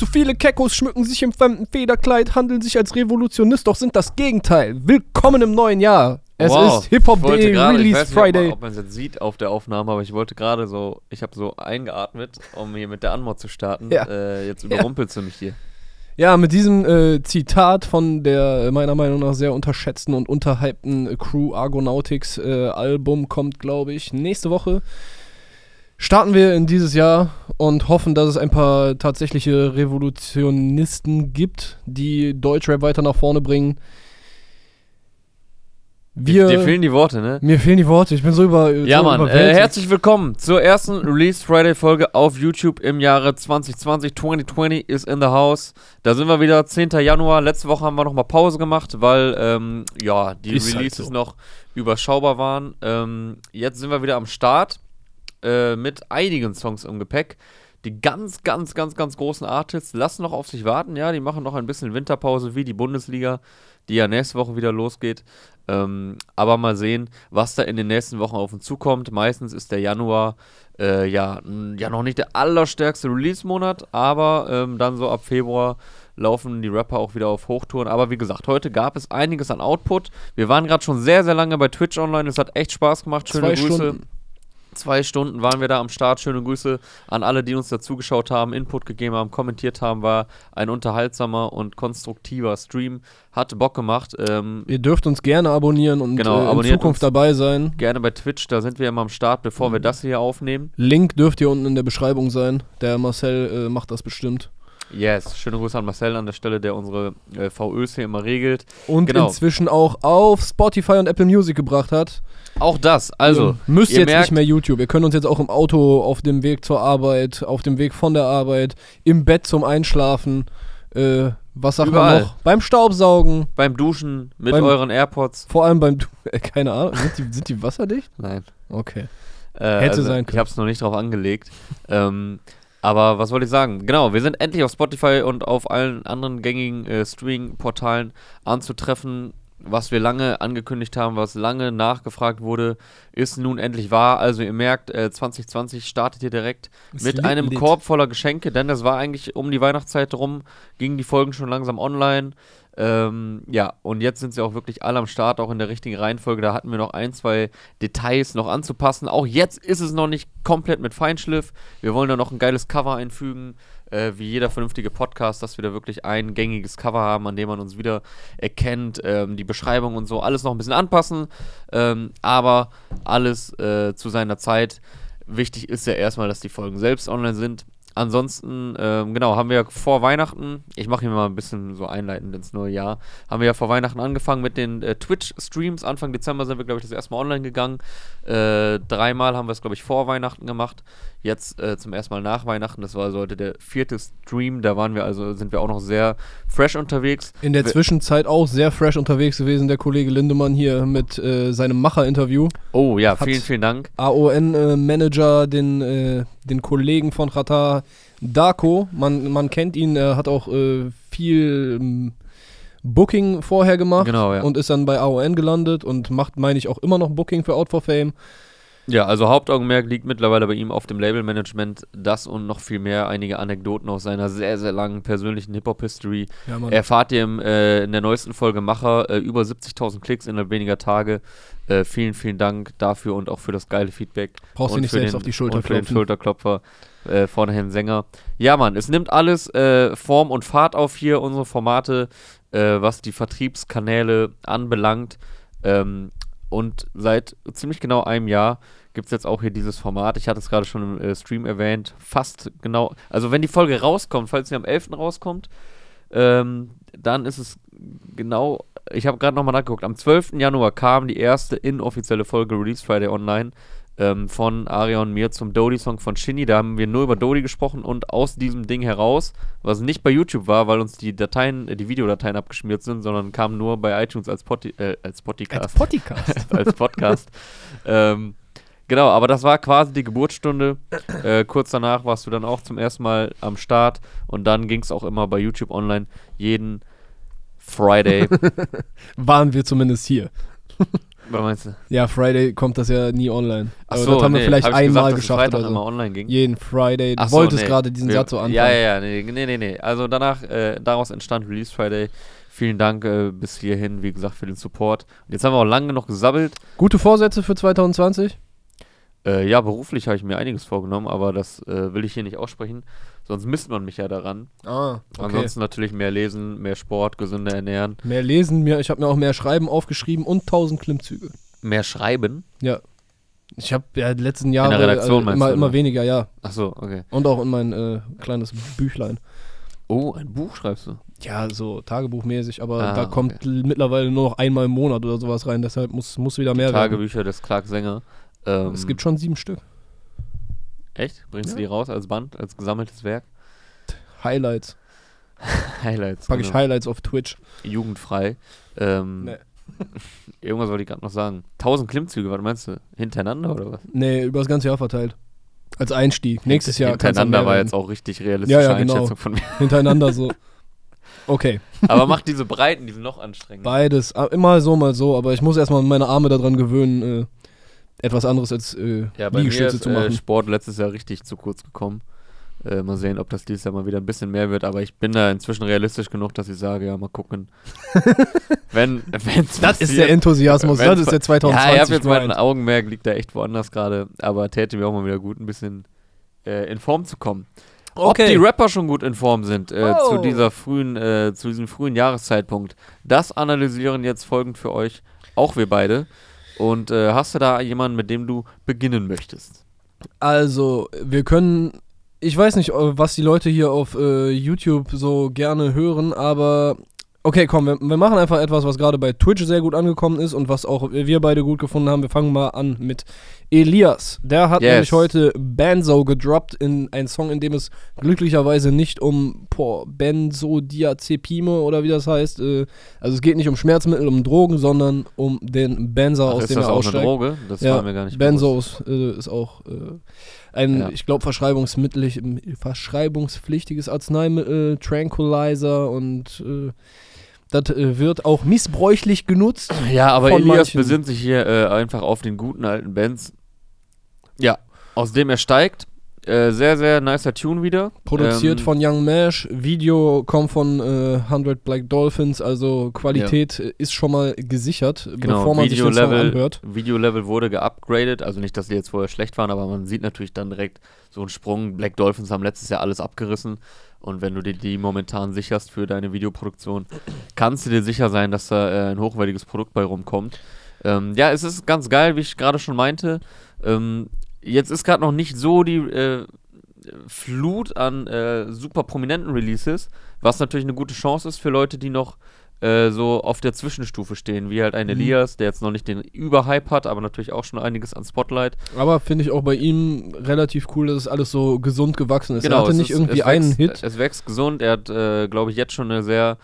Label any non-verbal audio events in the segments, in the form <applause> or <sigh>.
Zu viele Kekos schmücken sich im fremden Federkleid, handeln sich als Revolutionist, doch sind das Gegenteil. Willkommen im neuen Jahr. Es Wow. ist Hip Hop Ich Day, ich Release weiß nicht, ob Friday. man- Ob man es jetzt sieht auf der Aufnahme, aber ich wollte gerade so, ich habe so eingeatmet, um hier mit der Anmod zu starten. Ja. Äh, jetzt Ja. überrumpelst du mich hier. Ja, mit diesem äh, Zitat von der äh, meiner Meinung nach sehr unterschätzten und unterhypten Crew Argonautics äh, Album kommt, glaube ich, nächste Woche. Starten wir in dieses Jahr und hoffen, dass es ein paar tatsächliche Revolutionisten gibt, die Deutschrap weiter nach vorne bringen. Wir, Dir fehlen die Worte, ne? mir fehlen die Worte, ich bin so über. Ja, so Mann, äh, herzlich willkommen zur ersten Release Friday Folge auf YouTube im Jahre 2020. 2020 ist in the house. Da sind wir wieder, 10. Januar. Letzte Woche haben wir nochmal Pause gemacht, weil, ähm, ja, die Ist halt Releases so. noch überschaubar waren. Ähm, jetzt sind wir wieder am Start äh, mit einigen Songs im Gepäck. Die ganz, ganz, ganz, ganz großen Artists lassen noch auf sich warten. Ja, die machen noch ein bisschen Winterpause wie die Bundesliga, die ja nächste Woche wieder losgeht. Ähm, aber mal sehen, was da in den nächsten Wochen auf uns zukommt. Meistens ist der Januar äh, ja, ja noch nicht der allerstärkste Release-Monat, aber ähm, dann so ab Februar laufen die Rapper auch wieder auf Hochtouren. Aber wie gesagt, heute gab es einiges an Output. Wir waren gerade schon sehr, sehr lange bei Twitch online. Es hat echt Spaß gemacht. Schöne Zwei Grüße. Stunden. Zwei Stunden waren wir da am Start. Schöne Grüße an alle, die uns dazugeschaut haben, Input gegeben haben, kommentiert haben. War ein unterhaltsamer und konstruktiver Stream. Hat Bock gemacht. Ähm, Ihr dürft uns gerne abonnieren und Genau, äh, in Zukunft dabei sein. gerne bei Twitch, da sind wir immer am Start, bevor wir das hier aufnehmen. Link dürft ihr unten in der Beschreibung sein. Der Marcel äh, macht das bestimmt. Yes, schöne Grüße an Marcel an der Stelle, der unsere äh, VÖs hier immer regelt. Und Genau. inzwischen auch auf Spotify und Apple Music gebracht hat. Auch das, also, Ihr müsst ihr jetzt merkt- nicht mehr YouTube. Ihr könnt uns jetzt auch im Auto, auf dem Weg zur Arbeit, auf dem Weg von der Arbeit, im Bett zum Einschlafen, äh, was sagt Überall. man noch? Beim Staubsaugen, beim Duschen mit Beim- euren AirPods. vor allem beim, Du- <laughs> äh, keine Ahnung, sind die, sind die wasserdicht? Nein. Okay. Äh, Hätte sein Ich können. habe es noch nicht drauf angelegt. ähm, aber was wollte ich sagen? Genau, wir sind endlich auf Spotify und auf allen anderen gängigen äh, Streaming-Portalen anzutreffen. Was wir lange angekündigt haben, was lange nachgefragt wurde, ist nun endlich wahr. Also ihr merkt, äh, 2020 startet hier direkt Es mit einem. Korb voller Geschenke, denn das war eigentlich um die Weihnachtszeit rum, gingen die Folgen schon langsam online. Ähm, ja, und jetzt sind sie auch wirklich alle am Start, auch in der richtigen Reihenfolge. Da hatten wir noch ein, zwei Details noch anzupassen. Auch jetzt ist es noch nicht komplett mit Feinschliff. Wir wollen da noch ein geiles Cover einfügen, äh, wie jeder vernünftige Podcast, dass wir da wirklich ein gängiges Cover haben, an dem man uns wieder erkennt. Ähm, die Beschreibung und so, alles noch ein bisschen anpassen. Ähm, aber alles äh, zu seiner Zeit. Wichtig ist ja erstmal, dass die Folgen selbst online sind. Ansonsten, ähm, genau, haben wir ja vor Weihnachten, ich mache hier mal ein bisschen so einleitend ins neue Jahr, haben wir ja vor Weihnachten angefangen mit den äh, Twitch-Streams. Anfang Dezember sind wir, glaube ich, das erste Mal online gegangen. Äh, dreimal haben wir es, glaube ich, vor Weihnachten gemacht. Jetzt äh, zum ersten Mal nach Weihnachten. Das war also heute der vierte Stream. Da waren wir also, sind wir auch noch sehr fresh unterwegs. In der Wir- Zwischenzeit auch sehr fresh unterwegs gewesen, der Kollege Lindemann hier mit äh, seinem Macher-Interview. Oh ja, Hat- vielen, vielen Dank. AON-Manager, den, äh, den Kollegen von Rata Darko. Man, man kennt ihn, er hat auch äh, viel ähm, Booking vorher gemacht Genau, ja. und ist dann bei AON gelandet und macht, meine ich, auch immer noch Booking für Out for Fame. Ja, also Hauptaugenmerk liegt mittlerweile bei ihm auf dem Labelmanagement. Das und noch viel mehr, einige Anekdoten aus seiner sehr, sehr langen persönlichen Hip-Hop-History. Ja. Erfahrt ihr im, äh, in der neuesten Folge Macher äh, über 70.000 Klicks innerhalb weniger Tage. Äh, vielen, vielen Dank dafür und auch für das geile Feedback. Brauchst du nicht selbst den, auf die Schulter und für den klopfen. Schulterklopfer äh, von Herrn Sänger. Ja, Mann, es nimmt alles äh, Form und Fahrt auf hier, unsere Formate, äh, was die Vertriebskanäle anbelangt. Ähm, und seit ziemlich genau einem Jahr gibt es jetzt auch hier dieses Format. Ich hatte es gerade schon im äh, Stream erwähnt. Fast genau. Also, wenn die Folge rauskommt, falls sie am 11. rauskommt, ähm, dann ist es genau. Ich habe gerade nochmal nachgeguckt. Am 12. Januar kam die erste inoffizielle Folge Release Friday online ähm, von Arion und mir zum Dodie-Song von Shinny. Da haben wir nur über Dodie gesprochen und aus diesem Ding heraus, was nicht bei YouTube war, weil uns die Dateien, äh, die Videodateien abgeschmiert sind, sondern kam nur bei iTunes als, Poti äh, als Podcast. Podcast. <laughs> als Podcast. ähm, genau, aber das war quasi die Geburtsstunde. Äh, kurz danach warst du dann auch zum ersten Mal am Start und dann ging es auch immer bei YouTube online jeden Friday. <laughs> Waren wir zumindest hier. Was meinst du? Ja, Friday kommt das ja nie online. Ach so, das haben wir nee, vielleicht hab einmal gesagt, dass es geschafft oder so. online ging. Jeden Friday. Du Ach so, wolltest nee. gerade diesen Wir- Satz so anfangen. Ja, ja, ja, nee, nee, nee, nee. Also danach, äh, daraus entstand Release Friday. Vielen Dank äh, bis hierhin, wie gesagt, für den Support. Und jetzt haben wir auch lange noch gesabbelt. Gute Vorsätze für 2020? Äh, ja, beruflich habe ich mir einiges vorgenommen, aber das äh, will ich hier nicht aussprechen. Sonst misst man mich ja daran. Ah, okay. Ansonsten natürlich mehr lesen, mehr Sport, gesünder ernähren, Mehr lesen, mehr, ich habe mir auch mehr Schreiben aufgeschrieben und 1000 Klimmzüge. mehr schreiben. Ja. Ich habe ja die letzten Jahre der Redaktion meinst immer, du, immer oder? weniger, ja. Ach so, okay. Und auch in mein äh, kleines Büchlein. Oh, ein Buch schreibst du? Ja, so tagebuchmäßig, aber Ah, da kommt l- mittlerweile nur noch einmal im Monat oder sowas rein, deshalb muss, muss wieder mehr werden. Tagebücher des Clark Sänger. Ähm, Es gibt schon sieben Stück. Echt? Bringst Ja. du die raus als Band, als gesammeltes Werk? Highlights. <laughs> Highlights. Packe ich genau. Highlights auf Twitch. Jugendfrei. Ähm, Nee. <laughs> Irgendwas wollte ich gerade noch sagen. 1000 Klimmzüge, was meinst du? Hintereinander oder was? Nee, über das ganze Jahr verteilt. Als Einstieg. Nächstes Jahr. Hintereinander war jetzt auch richtig realistische Ja, ja, genau. Einschätzung von mir. Hintereinander so. <laughs> Okay. Aber mach diese Breiten, die sind noch anstrengender. Beides. Ah, Immer so, mal so. Aber ich muss erstmal meine Arme daran gewöhnen, äh, etwas anderes als äh, Ja, bei mir Liegestütze ist zu äh, machen. Sport letztes Jahr richtig zu kurz gekommen. Äh, mal sehen, ob das dieses Jahr mal wieder ein bisschen mehr wird. Aber ich bin da inzwischen realistisch genug, dass ich sage, ja, mal gucken. <laughs> Wenn, wenn's das ist der Enthusiasmus. Das ist der 2020 Ja, ich habe jetzt meinen Grind. Augenmerk, liegt da echt woanders gerade. Aber täte mir auch mal wieder gut, ein bisschen äh, in Form zu kommen. Ob die Rapper schon gut in Form sind äh, Oh. zu dieser frühen, äh, zu diesem frühen Jahreszeitpunkt, das analysieren jetzt folgend für euch, auch wir beide. Und äh, hast du da jemanden, mit dem du beginnen möchtest? Also, wir können. Ich weiß nicht, äh, was die Leute hier auf äh, YouTube so gerne hören, aber. Okay, komm, wir, wir machen einfach etwas, was gerade bei Twitch sehr gut angekommen ist und was auch wir beide gut gefunden haben. Wir fangen mal an mit Elias. Der hat Yes. nämlich heute Benzo gedroppt in einen Song, in dem es glücklicherweise nicht um boah, Benzodiazepine oder wie das heißt. Äh, also es geht nicht um Schmerzmittel, um Drogen, sondern um den Benzer, Ach, aus ist dem das er auch aussteigt. eine Droge? Das Ja, war mir gar nicht. Benzos äh, ist auch äh, ein, Ja. ich glaube, verschreibungspflichtiges Arzneimittel, Tranquilizer und äh, das äh, wird auch missbräuchlich genutzt. Ja, aber Elias manchen. besinnt sich hier äh, einfach auf den guten alten Benz. Ja, aus dem er steigt. Äh, sehr, sehr nicer Tune wieder. Produziert Ähm, von Young Mash, Video kommt von äh, 100 Black Dolphins, also Qualität äh, ist schon mal gesichert, Genau, bevor man sich den Song Video-Level anhört. Video-Level wurde geupgradet. Also nicht, dass die jetzt vorher schlecht waren, aber man sieht natürlich dann direkt so einen Sprung. Black Dolphins haben letztes Jahr alles abgerissen. Und wenn du dir die momentan sicherst für deine Videoproduktion, kannst du dir sicher sein, dass da äh, ein hochwertiges Produkt bei rumkommt. Ähm, ja, es ist ganz geil, wie ich gerade schon meinte. Ähm, jetzt ist gerade noch nicht so die äh, Flut an äh, super prominenten Releases, was natürlich eine gute Chance ist für Leute, die noch äh, so auf der Zwischenstufe stehen, wie halt ein Mhm. Elias, der jetzt noch nicht den Überhype hat, aber natürlich auch schon einiges an Spotlight. Aber finde ich auch bei ihm relativ cool, dass es alles so gesund gewachsen ist. er hatte Genau, nicht ist- irgendwie es einen wächst, Hit. Es wächst gesund. Er hat, äh, glaube ich, jetzt schon eine sehr,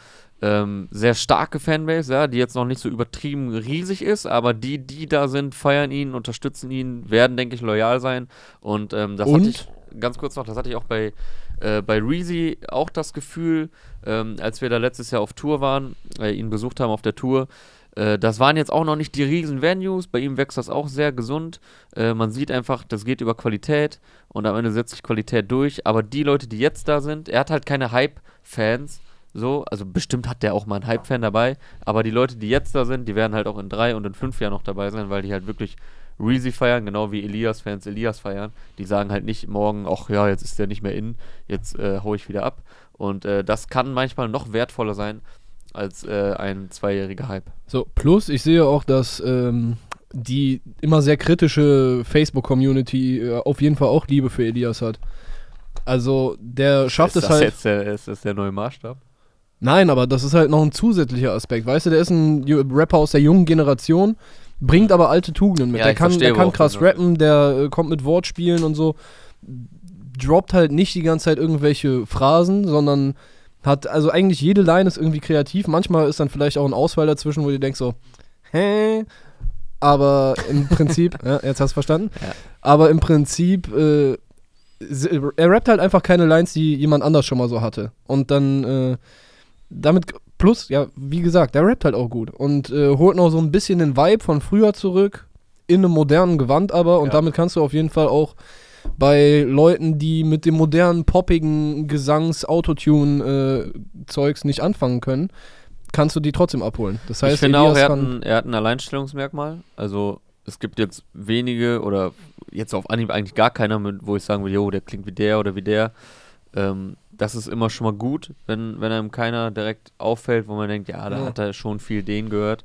ähm, sehr starke Fanbase, ja, die jetzt noch nicht so übertrieben riesig ist, aber die, die da sind, feiern ihn, unterstützen ihn, werden, denke ich, loyal sein. Und ähm, das Und? hatte ich, ganz kurz noch, das hatte ich auch bei, äh, bei Reezy auch das Gefühl, ähm, als wir da letztes Jahr auf Tour waren, äh, ihn besucht haben auf der Tour. Äh, das waren jetzt auch noch nicht die riesen Venues, bei ihm wächst das auch sehr gesund. Äh, man sieht einfach, das geht über Qualität und am Ende setzt sich Qualität durch. Aber die Leute, die jetzt da sind, er hat halt keine Hype-Fans. So, also bestimmt hat der auch mal einen Hype-Fan dabei, aber die Leute, die jetzt da sind, die werden halt auch in drei und in fünf Jahren noch dabei sein, weil die halt wirklich Reezy feiern, genau wie Elias-Fans Elias feiern. Die sagen halt nicht morgen, ach ja, jetzt ist der nicht mehr in, jetzt äh, hau ich wieder ab. Und äh, das kann manchmal noch wertvoller sein als äh, ein zweijähriger Hype. So, plus ich sehe auch, dass ähm, die immer sehr kritische Facebook-Community äh, auf jeden Fall auch Liebe für Elias hat. Also, der schafft ist es halt. jetzt der, ist das der neue Maßstab? Nein, aber das ist halt noch ein zusätzlicher Aspekt. Weißt du, der ist ein Rapper aus der jungen Generation, bringt aber alte Tugenden mit. Ja, der kann, der kann krass hinaus rappen, der äh, kommt mit Wortspielen und so. Droppt halt nicht die ganze Zeit irgendwelche Phrasen, sondern hat, also eigentlich jede Line ist irgendwie kreativ. Manchmal ist dann vielleicht auch ein Ausfall dazwischen, wo du denkst so, hä? Aber im <laughs> Prinzip, ja, jetzt hast du verstanden. Ja. Aber im Prinzip, äh, er rappt halt einfach keine Lines, die jemand anders schon mal so hatte. Und dann, äh, damit plus, ja, wie gesagt, der rappt halt auch gut und äh, holt noch so ein bisschen den Vibe von früher zurück, in einem modernen Gewand aber und Ja. damit kannst du auf jeden Fall auch bei Leuten, die mit dem modernen, poppigen Gesangs-Autotune-Zeugs nicht anfangen können, kannst du die trotzdem abholen. Das heißt, ich finde auch, er hat, ein, er hat ein Alleinstellungsmerkmal. Also es gibt jetzt wenige oder jetzt auf Anhieb eigentlich gar keiner, mit, wo ich sagen will, jo, der klingt wie der oder wie der. Ähm, das ist immer schon mal gut, wenn, wenn einem keiner direkt auffällt, wo man denkt, ja, da Ja. hat er schon viel den gehört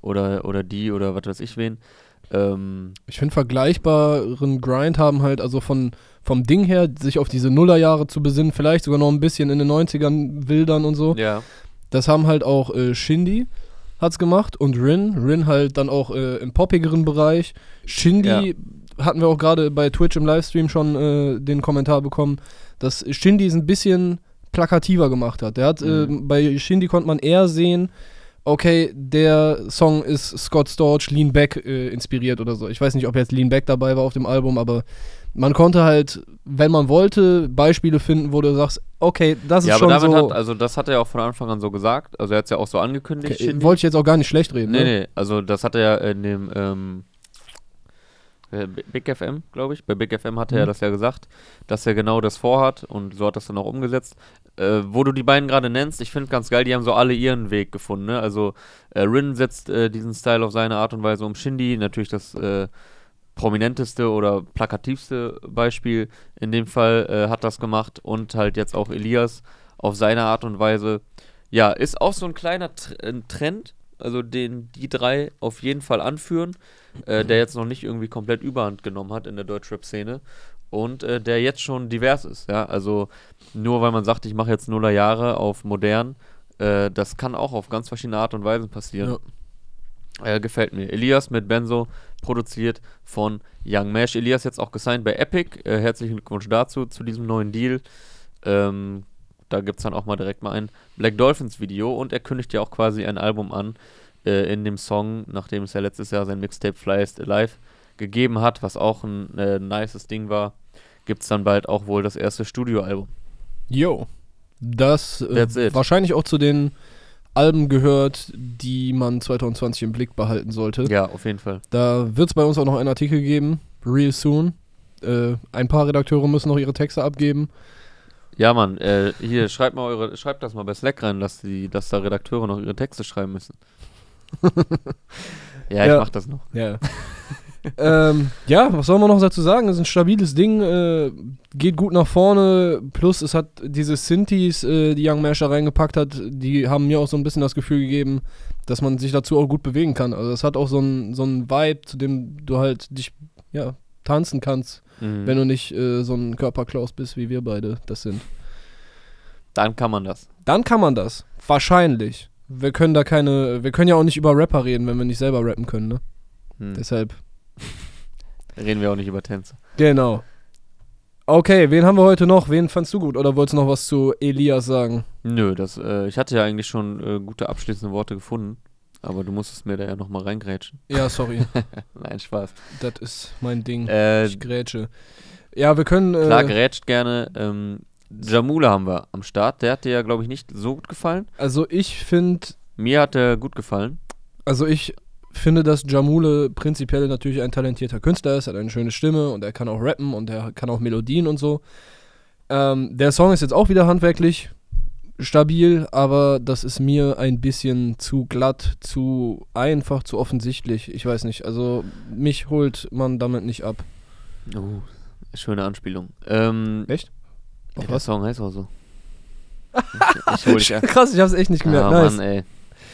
oder, oder die oder was weiß ich wen. Ähm, Ich finde, vergleichbaren Grind haben halt, also von, vom Ding her, sich auf diese Nullerjahre zu besinnen, vielleicht sogar noch ein bisschen in den 90ern wildern und so. ja, Das haben halt auch äh, Shindy hat's gemacht und Rin. Rin halt dann auch äh, im poppigeren Bereich. Shindy hatten wir auch gerade bei Twitch im Livestream schon äh, den Kommentar bekommen, dass Shindy es ein bisschen plakativer gemacht hat. Der hat, äh, Mhm. bei Shindy konnte man eher sehen, okay, der Song ist Scott Storch Lean Back äh, inspiriert oder so. Ich weiß nicht, ob jetzt Lean Back dabei war auf dem Album, aber man konnte halt, wenn man wollte, Beispiele finden, wo du sagst, okay, das ist ja aber schon damit so. hat, also das hat er ja auch von Anfang an so gesagt. Also er hat es ja auch so angekündigt. okay, wollte ich jetzt auch gar nicht schlecht reden. Nee, ne? nee, also das hat er ja in dem ähm, äh, Big FM, glaube ich. Bei Big FM hatte er Mhm. das ja gesagt, dass er genau das vorhat und so hat das dann auch umgesetzt. Äh, wo du die beiden gerade nennst, ich finde ganz geil, die haben so alle ihren Weg gefunden. Ne? Also äh, Rin setzt äh, diesen Style auf seine Art und Weise um. Shindy natürlich das äh, prominenteste oder plakativste Beispiel in dem Fall äh, hat das gemacht und halt jetzt auch Elias auf seine Art und Weise. Ja, ist auch so ein kleiner Tr ein Trend, also den die drei auf jeden Fall anführen, äh, der jetzt noch nicht irgendwie komplett Überhand genommen hat in der Deutschrap-Szene und äh, der jetzt schon divers ist, ja, also nur weil man sagt, ich mache jetzt Nuller Jahre auf modern, äh, das kann auch auf ganz verschiedene Art und Weisen passieren. Äh, gefällt mir. Elias mit Benzo, produziert von Young Mesh. Elias jetzt auch gesigned bei Epic. Äh, herzlichen Glückwunsch dazu, zu diesem neuen Deal. Ähm, da gibt es dann auch mal direkt mal ein Black Dolphins Video und er kündigt ja auch quasi ein Album an äh, in dem Song, nachdem es ja letztes Jahr sein Mixtape Flyest Alive gegeben hat, was auch ein äh, nices Ding war, gibt es dann bald auch wohl das erste Studioalbum. Yo. Das äh, wahrscheinlich auch zu den Alben gehört, die man 2020 im Blick behalten sollte. Ja, auf jeden Fall. Da wird es bei uns auch noch einen Artikel geben, real soon. Äh, ein paar Redakteure müssen noch ihre Texte abgeben. Ja, Mann, äh, hier, schreibt mal eure, schreibt das mal bei Slack rein, dass, die, dass da Redakteure noch ihre Texte schreiben müssen. <laughs> ja, ich Ja. mach das noch. Ja. <laughs> ähm, ja, was soll man noch dazu sagen? Es ist ein stabiles Ding, äh, geht gut nach vorne. Plus, es hat diese Synthes, äh, die Young Masher reingepackt hat, die haben mir auch so ein bisschen das Gefühl gegeben, dass man sich dazu auch gut bewegen kann. Also, es hat auch so einen so Vibe, zu dem du halt dich, ja, tanzen kannst, Mhm. wenn du nicht äh, so ein Körperklaus bist, wie wir beide das sind. Dann kann man das. Dann kann man das. Wahrscheinlich. Wir können da keine, wir können ja auch nicht über Rapper reden, wenn wir nicht selber rappen können, ne? Hm. Deshalb. <laughs> Reden wir auch nicht über Tänze. Genau. Okay, wen haben wir heute noch? Wen fandst du gut? Oder wolltest du noch was zu Elias sagen? Nö, das, äh, ich hatte ja eigentlich schon äh, gute abschließende Worte gefunden, aber du musstest mir da ja nochmal reingrätschen. Ja, sorry. <laughs> Nein, Spaß. das ist mein Ding. Äh, ich grätsche. Ja, wir können. Äh, klar, gerätscht gerne. Ähm, Jamula haben wir am Start. Der hat dir ja, glaube ich, nicht so gut gefallen. also ich finde, Mir hat er gut gefallen. also ich finde, dass Jamule prinzipiell natürlich ein talentierter Künstler ist, hat eine schöne Stimme und er kann auch rappen und er kann auch Melodien und so. Ähm, der Song ist jetzt auch wieder handwerklich stabil, aber das ist mir ein bisschen zu glatt, zu einfach, zu offensichtlich. Ich weiß nicht, also mich holt man damit nicht ab. Oh, schöne Anspielung. Ähm, Echt? ja, Auf der was? Song heißt auch so. Ich, <laughs> ich hol dich. Krass, ich hab's echt nicht Ah, gemerkt. nice. Mann, ey.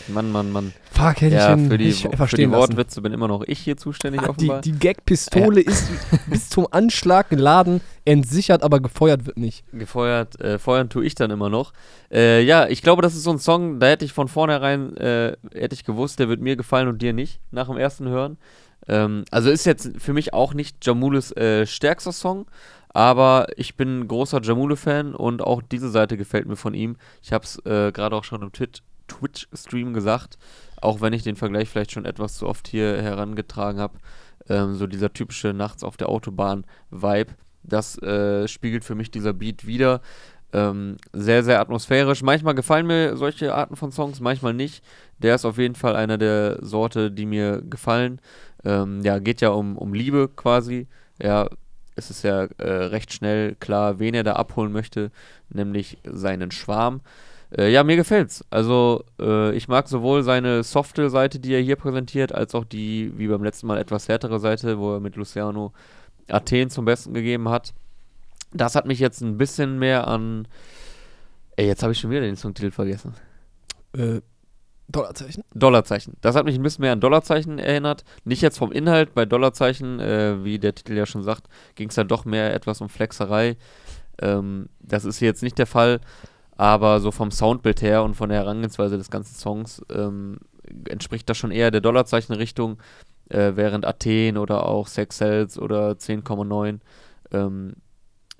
Mann, Mann, Mann. Fuck, hätte Ja, ich ihn für die, nicht für die verstehen lassen. Wortwitze bin immer noch ich hier zuständig, Die, offenbar. die Gag-Pistole ist bis zum Anschlag geladen, <laughs> entsichert, aber gefeuert wird nicht. Gefeuert, äh, feuern tue ich dann immer noch. Äh, ja, ich glaube, das ist so ein Song, da hätte ich von vornherein, äh, hätte ich gewusst, der wird mir gefallen und dir nicht, nach dem ersten Hören. Ähm, also ist jetzt für mich auch nicht Jamules äh, stärkster Song, aber ich bin ein großer Jamule-Fan und auch diese Seite gefällt mir von ihm. Ich habe es äh, gerade auch schon im Twit- Twitch-Stream gesagt, auch wenn ich den Vergleich vielleicht schon etwas zu oft hier herangetragen habe. Ähm, so dieser typische Nachts auf der Autobahn-Vibe, das äh, spiegelt für mich dieser Beat wieder. Ähm, sehr, sehr atmosphärisch. Manchmal gefallen mir solche Arten von Songs, manchmal nicht. Der ist auf jeden Fall einer der Sorte, die mir gefallen. Ähm, ja, geht ja um, um Liebe quasi. Ja, es ist ja äh, recht schnell klar, wen er da abholen möchte, nämlich seinen Schwarm. Äh, ja, mir gefällt's. Also, äh, ich mag sowohl seine softe Seite, die er hier präsentiert, als auch die, wie beim letzten Mal, etwas härtere Seite, wo er mit Luciano Athen zum Besten gegeben hat. Das hat mich jetzt ein bisschen mehr an. Ey, jetzt habe ich schon wieder den Songtitel vergessen. Äh, Dollarzeichen? Dollarzeichen. Das hat mich ein bisschen mehr an Dollarzeichen erinnert. Nicht jetzt vom Inhalt, bei Dollarzeichen, äh, wie der Titel ja schon sagt, ging es ja doch mehr etwas um Flexerei. Ähm, das ist hier jetzt nicht der Fall, aber so vom Soundbild her und von der Herangehensweise des ganzen Songs ähm, entspricht das schon eher der Dollarzeichen-Richtung, äh, während Athen oder auch Sex Cells oder 10,9 ähm,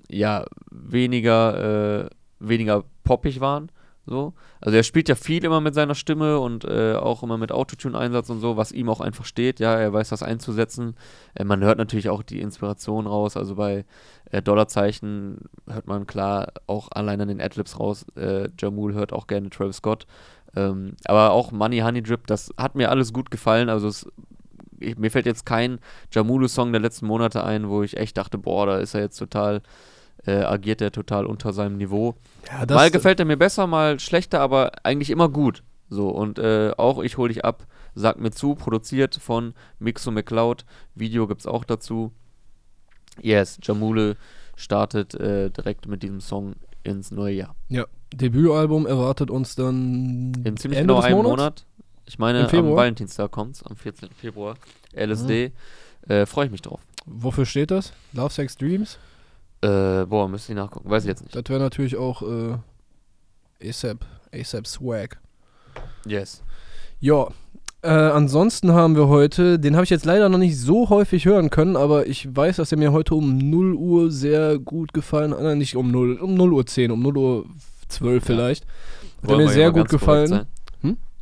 ja weniger, äh, weniger poppig waren. So. Also er spielt ja viel immer mit seiner Stimme und äh, auch immer mit Autotune-Einsatz und so, was ihm auch einfach steht. Ja, er weiß das einzusetzen. Äh, man hört natürlich auch die Inspiration raus. Also bei äh, Dollarzeichen hört man klar auch allein an den Adlibs raus. Äh, Jamul hört auch gerne Travis Scott. Ähm, aber auch Money Honey Drip, das hat mir alles gut gefallen. Also es, ich, mir fällt jetzt kein Jamulu-Song der letzten Monate ein, wo ich echt dachte, boah, da ist er jetzt total äh, agiert er total unter seinem Niveau. Ja, mal gefällt er mir besser, mal schlechter, aber eigentlich immer gut. So, und äh, auch Ich hol dich ab, sagt mir zu, produziert von Mixo McCloud. Video gibt's auch dazu. Yes, Jamule startet äh, direkt mit diesem Song ins neue Jahr. Ja, Debütalbum erwartet uns dann in ziemlich Ende genau einem Monat. Ich meine, am Valentinstag kommt's, am 14. Februar. LSD. Mhm. Äh, Freue ich mich drauf. Wofür steht das? Love, Sex, Dreams? Äh, boah, müsste ich nachgucken. Weiß ich jetzt nicht. Das wäre natürlich auch äh, ASAP, ASAP Swag. Yes. Ja. Äh, ansonsten haben wir heute, den habe ich jetzt leider noch nicht so häufig hören können, aber ich weiß, dass er mir heute um 0 Uhr sehr gut gefallen hat. Nein, nicht um 0, um 0 Uhr 10, um 0 Uhr 12 ja. vielleicht. Hat er mir sehr gut gefallen.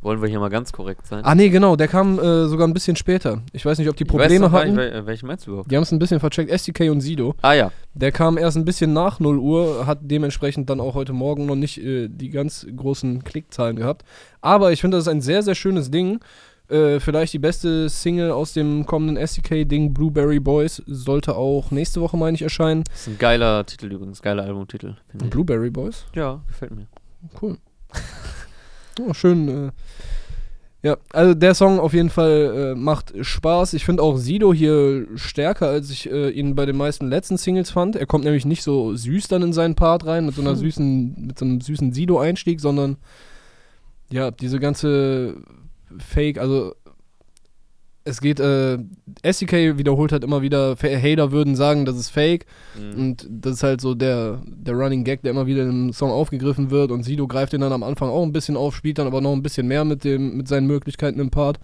Wollen wir hier mal ganz korrekt sein? Ah, nee, genau, der kam äh, sogar ein bisschen später. Ich weiß nicht, ob die Probleme ich weiß hatten. Nicht, welchen meinst du überhaupt? Die haben es ein bisschen vercheckt. SDK und Sido. Ah, ja. Der kam erst ein bisschen nach 0 Uhr, hat dementsprechend dann auch heute Morgen noch nicht äh, die ganz großen Klickzahlen gehabt. Aber ich finde, das ist ein sehr, sehr schönes Ding. Äh, vielleicht die beste Single aus dem kommenden SDK-Ding, Blueberry Boys, sollte auch nächste Woche, meine ich, erscheinen. Das ist ein geiler Titel übrigens, geiler Albumtitel. Blueberry Boys? Ja, gefällt mir. Cool. Oh, schön. Äh, ja, also der Song auf jeden Fall äh, macht Spaß. Ich finde auch Sido hier stärker, als ich äh, ihn bei den meisten letzten Singles fand. Er kommt nämlich nicht so süß dann in seinen Part rein, mit so einer hm. süßen, mit so einem süßen Sido-Einstieg, sondern ja, diese ganze Fake, also es geht, äh, SDK wiederholt halt immer wieder, Hater würden sagen, das ist fake. Mhm. Und das ist halt so der, der Running Gag, der immer wieder im Song aufgegriffen wird. Und Sido greift den dann am Anfang auch ein bisschen auf, spielt dann aber noch ein bisschen mehr mit, dem, mit seinen Möglichkeiten im Part.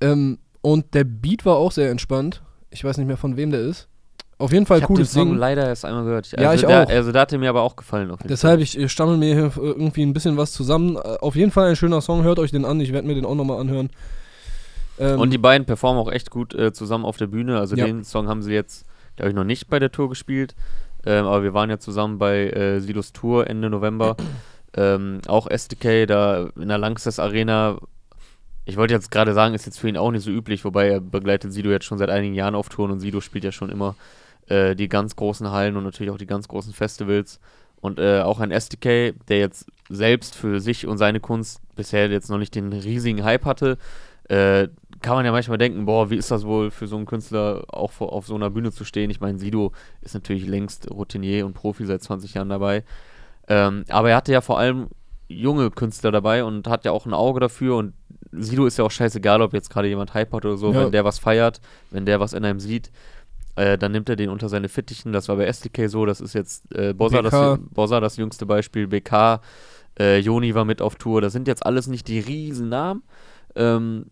Ähm, und der Beat war auch sehr entspannt. Ich weiß nicht mehr, von wem der ist. Auf jeden Fall ich cooles den Song Ding. leider erst einmal gehört. ja, also ich der, auch. Also da hat er mir aber auch gefallen. Deshalb, Fall. ich stammel mir hier irgendwie ein bisschen was zusammen. Äh, auf jeden Fall ein schöner Song. Hört euch den an. Ich werde mir den auch nochmal anhören. Ähm, und die beiden performen auch echt gut äh, zusammen auf der Bühne. Also ja. den Song haben sie jetzt, glaube ich, noch nicht bei der Tour gespielt. Ähm, aber wir waren ja zusammen bei äh, Silos Tour Ende November. <clears throat> ähm, auch SDK da in der Langsess Arena. Ich wollte jetzt gerade sagen, ist jetzt für ihn auch nicht so üblich, wobei er begleitet Sido jetzt schon seit einigen Jahren auf Touren und Sido spielt ja schon immer äh, die ganz großen Hallen und natürlich auch die ganz großen Festivals. Und äh, auch ein SDK, der jetzt selbst für sich und seine Kunst bisher jetzt noch nicht den riesigen Hype hatte, äh, kann man ja manchmal denken, boah, wie ist das wohl für so einen Künstler auch vor, auf so einer Bühne zu stehen? Ich meine, Sido ist natürlich längst Routinier und Profi seit 20 Jahren dabei. Ähm, aber er hatte ja vor allem junge Künstler dabei und hat ja auch ein Auge dafür und Sido ist ja auch scheißegal, ob jetzt gerade jemand Hype hat oder so, ja. wenn der was feiert, wenn der was in einem sieht, äh, dann nimmt er den unter seine Fittichen. Das war bei SDK so, das ist jetzt äh, Bossa, das, Bossa, das jüngste Beispiel, BK, äh, Joni war mit auf Tour, das sind jetzt alles nicht die riesen Namen, ähm,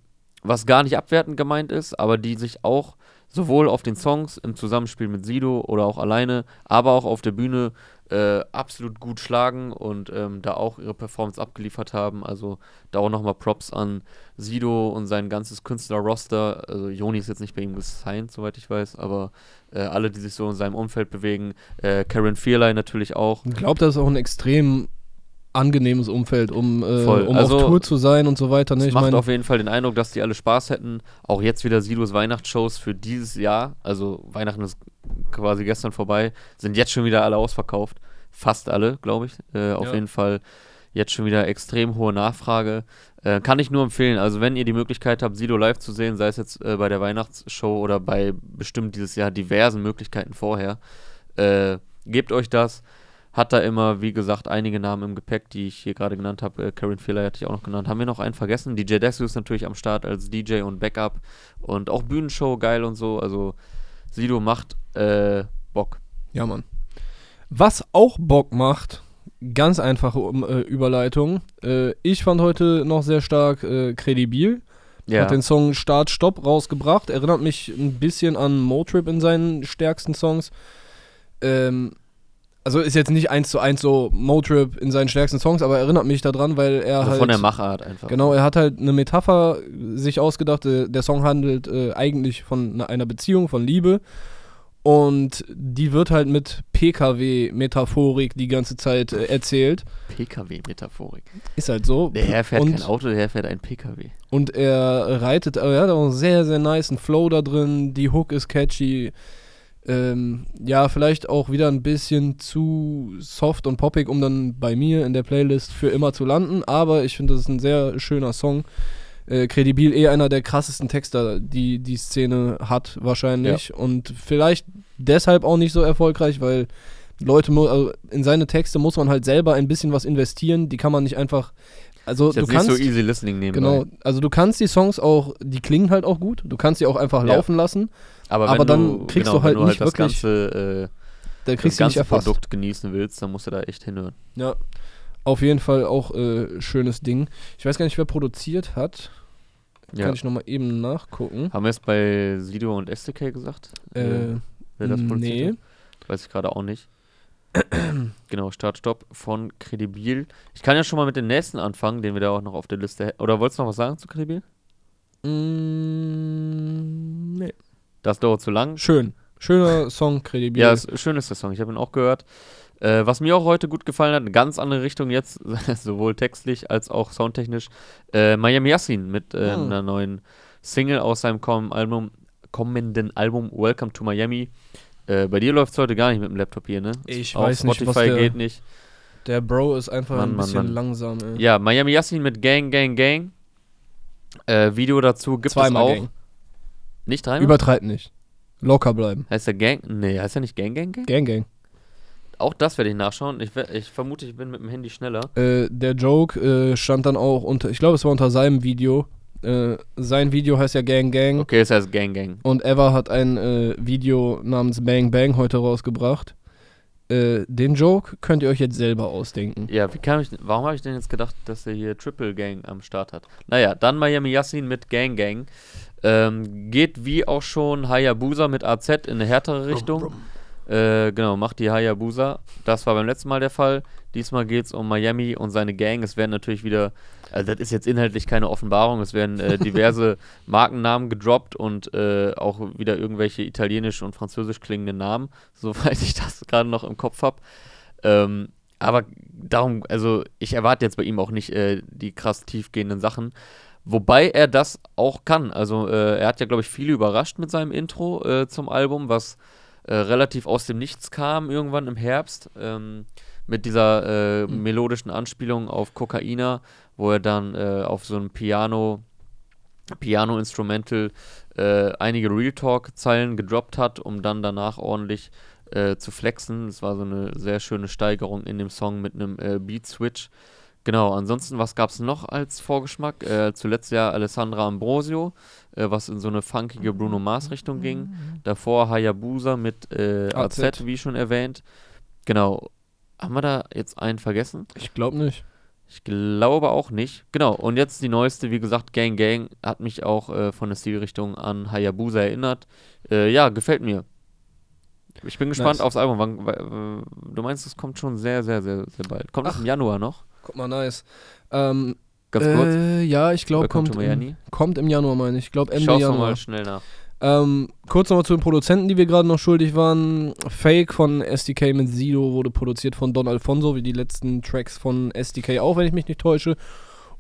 was gar nicht abwertend gemeint ist, aber die sich auch sowohl auf den Songs im Zusammenspiel mit Sido oder auch alleine, aber auch auf der Bühne äh, absolut gut schlagen und ähm, da auch ihre Performance abgeliefert haben. Also da auch nochmal Props an Sido und sein ganzes Künstler-Roster. Also Joni ist jetzt nicht bei ihm gesigned, soweit ich weiß, aber äh, alle, die sich so in seinem Umfeld bewegen. Äh, Karen Fearley natürlich auch. Ich glaube, das ist auch ein extrem angenehmes Umfeld, um, äh, um Also, auf Tour zu sein und so weiter. Ne? Ich macht meine, auf jeden Fall den Eindruck, dass die alle Spaß hätten. Auch jetzt wieder Sidos Weihnachtsshows für dieses Jahr. Also Weihnachten ist quasi gestern vorbei. Sind jetzt schon wieder alle ausverkauft. Fast alle, glaube ich. Äh, auf Ja. jeden Fall jetzt schon wieder extrem hohe Nachfrage. Äh, kann ich nur empfehlen. Also wenn ihr die Möglichkeit habt, Sido live zu sehen, sei es jetzt äh, bei der Weihnachtsshow oder bei bestimmt dieses Jahr diversen Möglichkeiten vorher, äh, gebt euch das. Hat da immer, wie gesagt, einige Namen im Gepäck, die ich hier gerade genannt habe. Äh, Karen Fehler hatte ich auch noch genannt. Haben wir noch einen vergessen? DJ Desu ist natürlich am Start als DJ und Backup. Und auch Bühnenshow geil und so. Also Sido macht äh, Bock. Ja, Mann. Was auch Bock macht, ganz einfache äh, Überleitung. Äh, ich fand heute noch sehr stark äh, Credibil. Ja. Hat den Song Start Stopp rausgebracht. Erinnert mich ein bisschen an Motrip in seinen stärksten Songs. Ähm, also ist jetzt nicht eins zu eins so Motrip in seinen stärksten Songs, aber erinnert mich daran, weil er also halt. von der Machart einfach. Genau, er hat halt eine Metapher sich ausgedacht. äh, Der Song handelt äh, eigentlich von ne- einer Beziehung, von Liebe. Und die wird halt mit PKW-Metaphorik die ganze Zeit äh, erzählt. PKW-Metaphorik. Ist halt so. Der Herr fährt und, kein Auto, der Herr fährt ein PKW. Und er reitet, aber er hat auch einen sehr, sehr nice Flow da drin. Die Hook ist catchy. Ähm, ja, vielleicht auch wieder ein bisschen zu soft und poppig, um dann bei mir in der Playlist für immer zu landen. Aber ich finde, das ist ein sehr schöner Song. Äh, Credibil eh einer der krassesten Texter, die die Szene hat, wahrscheinlich. Und vielleicht deshalb auch nicht so erfolgreich, weil Leute, also in seine Texte muss man halt selber ein bisschen was investieren. Die kann man nicht einfach. Also, du kannst. nicht so easy listening nebenbei. Genau, also du kannst die Songs auch, die klingen halt auch gut, du kannst sie auch einfach Ja. laufen lassen, Aber, aber wenn dann du, kriegst genau, du halt wenn du nicht halt das wirklich- ganze, äh, da das kriegst du nicht ganze erfasst. Produkt genießen willst, dann musst du da echt hinhören. Ja, auf jeden Fall auch äh, schönes Ding. Ich weiß gar nicht, wer produziert hat, Ja. kann ich nochmal eben nachgucken. Haben wir es bei Sido und SDK gesagt? Äh, wer das produziert nee, hat? Weiß ich gerade auch nicht. <clears throat> genau, Start, Stopp von Credibil. Ich kann ja schon mal mit dem nächsten anfangen, den wir da auch noch auf der Liste hätten. Oder wolltest du noch was sagen zu Credibil? Mm, nee. Das dauert zu lang. Schön, schöner Song, kredibil. Ja, ist, schön ist der Song. Ich habe ihn auch gehört. Äh, was mir auch heute gut gefallen hat, eine ganz andere Richtung jetzt, <laughs> sowohl textlich als auch soundtechnisch. Äh, Miami Yassin mit äh, Hm. einer neuen Single aus seinem kommenden Album, kommenden Album Welcome to Miami. Äh, bei dir läuft es heute gar nicht mit dem Laptop hier, ne? Ich Auf weiß nicht, was Spotify der- geht nicht. Der Bro ist einfach Mann, ein Mann, bisschen Mann. langsam, ey. Ja, Miami Yassin mit Gang, Gang, Gang. Äh, Video dazu gibt Zweimal es auch. Gang. Nicht dreimal? Übertreib nicht. Locker bleiben. heißt der Gang? Nee, heißt er nicht Gang, Gang, Gang? Gang, Gang. Auch das werde ich nachschauen. Ich, ich vermute, ich bin mit dem Handy schneller. Äh, der Joke äh, stand dann auch unter, ich glaube, es war unter seinem Video. Äh, sein Video heißt ja Gang Gang. Okay, es heißt Gang, Gang. Und Eva hat ein äh, Video namens Bang Bang heute rausgebracht. Äh, den Joke könnt ihr euch jetzt selber ausdenken. Ja, wie kam ich, warum habe ich denn jetzt gedacht, dass er hier Triple Gang am Start hat? Naja, dann Miami Yassin mit Gang Gang. Ähm, geht wie auch schon Hayabusa mit AZ in eine härtere Richtung. Äh, genau, macht die Hayabusa. Das war beim letzten Mal der Fall. Diesmal geht es um Miami und seine Gang. Es werden natürlich wieder, also das ist jetzt inhaltlich keine Offenbarung, es werden äh, diverse <laughs> Markennamen gedroppt und äh, auch wieder irgendwelche italienisch und französisch klingenden Namen, <laughs> soweit ich das gerade noch im Kopf habe. Ähm, aber darum, also ich erwarte jetzt bei ihm auch nicht äh, die krass tiefgehenden Sachen. Wobei er das auch kann. Also äh, er hat ja, glaube ich, viele überrascht mit seinem Intro äh, zum Album, was äh, relativ aus dem Nichts kam irgendwann im Herbst. Ähm, mit dieser äh, melodischen Anspielung auf Kokaina, wo er dann äh, auf so einem Piano, Piano-Instrumental äh, einige Real Talk-Zeilen gedroppt hat, um dann danach ordentlich äh, zu flexen. Das war so eine sehr schöne Steigerung in dem Song mit einem äh, Beat-Switch. Genau, ansonsten, was gab es noch als Vorgeschmack? Äh, zuletzt ja Alessandra Ambrosio, äh, was in so eine funkige Bruno Mars-Richtung ging. Davor Hayabusa mit äh, AZ, AZ. wie schon erwähnt. Genau. Haben wir da jetzt einen vergessen? Ich glaube nicht. Ich glaube auch nicht. Genau, und jetzt die neueste, wie gesagt, Gang Gang, hat mich auch äh, von der Stilrichtung an Hayabusa erinnert. Äh, ja, gefällt mir. Ich bin gespannt Nice. aufs Album. Wann, weil, äh, du meinst, es kommt schon sehr, sehr, sehr, sehr bald. Kommt es im Januar noch? Guck mal, nice. Ähm, Ganz kurz. äh, ja, ich glaube, kommt, im- kommt im Januar, meine ich. Ich glaube, Ende Schau's Januar. mal schnell nach. Ähm, kurz nochmal zu den Produzenten, die wir gerade noch schuldig waren. Fake von SDK mit Sido wurde produziert von Don Alfonso, wie die letzten Tracks von SDK auch, wenn ich mich nicht täusche.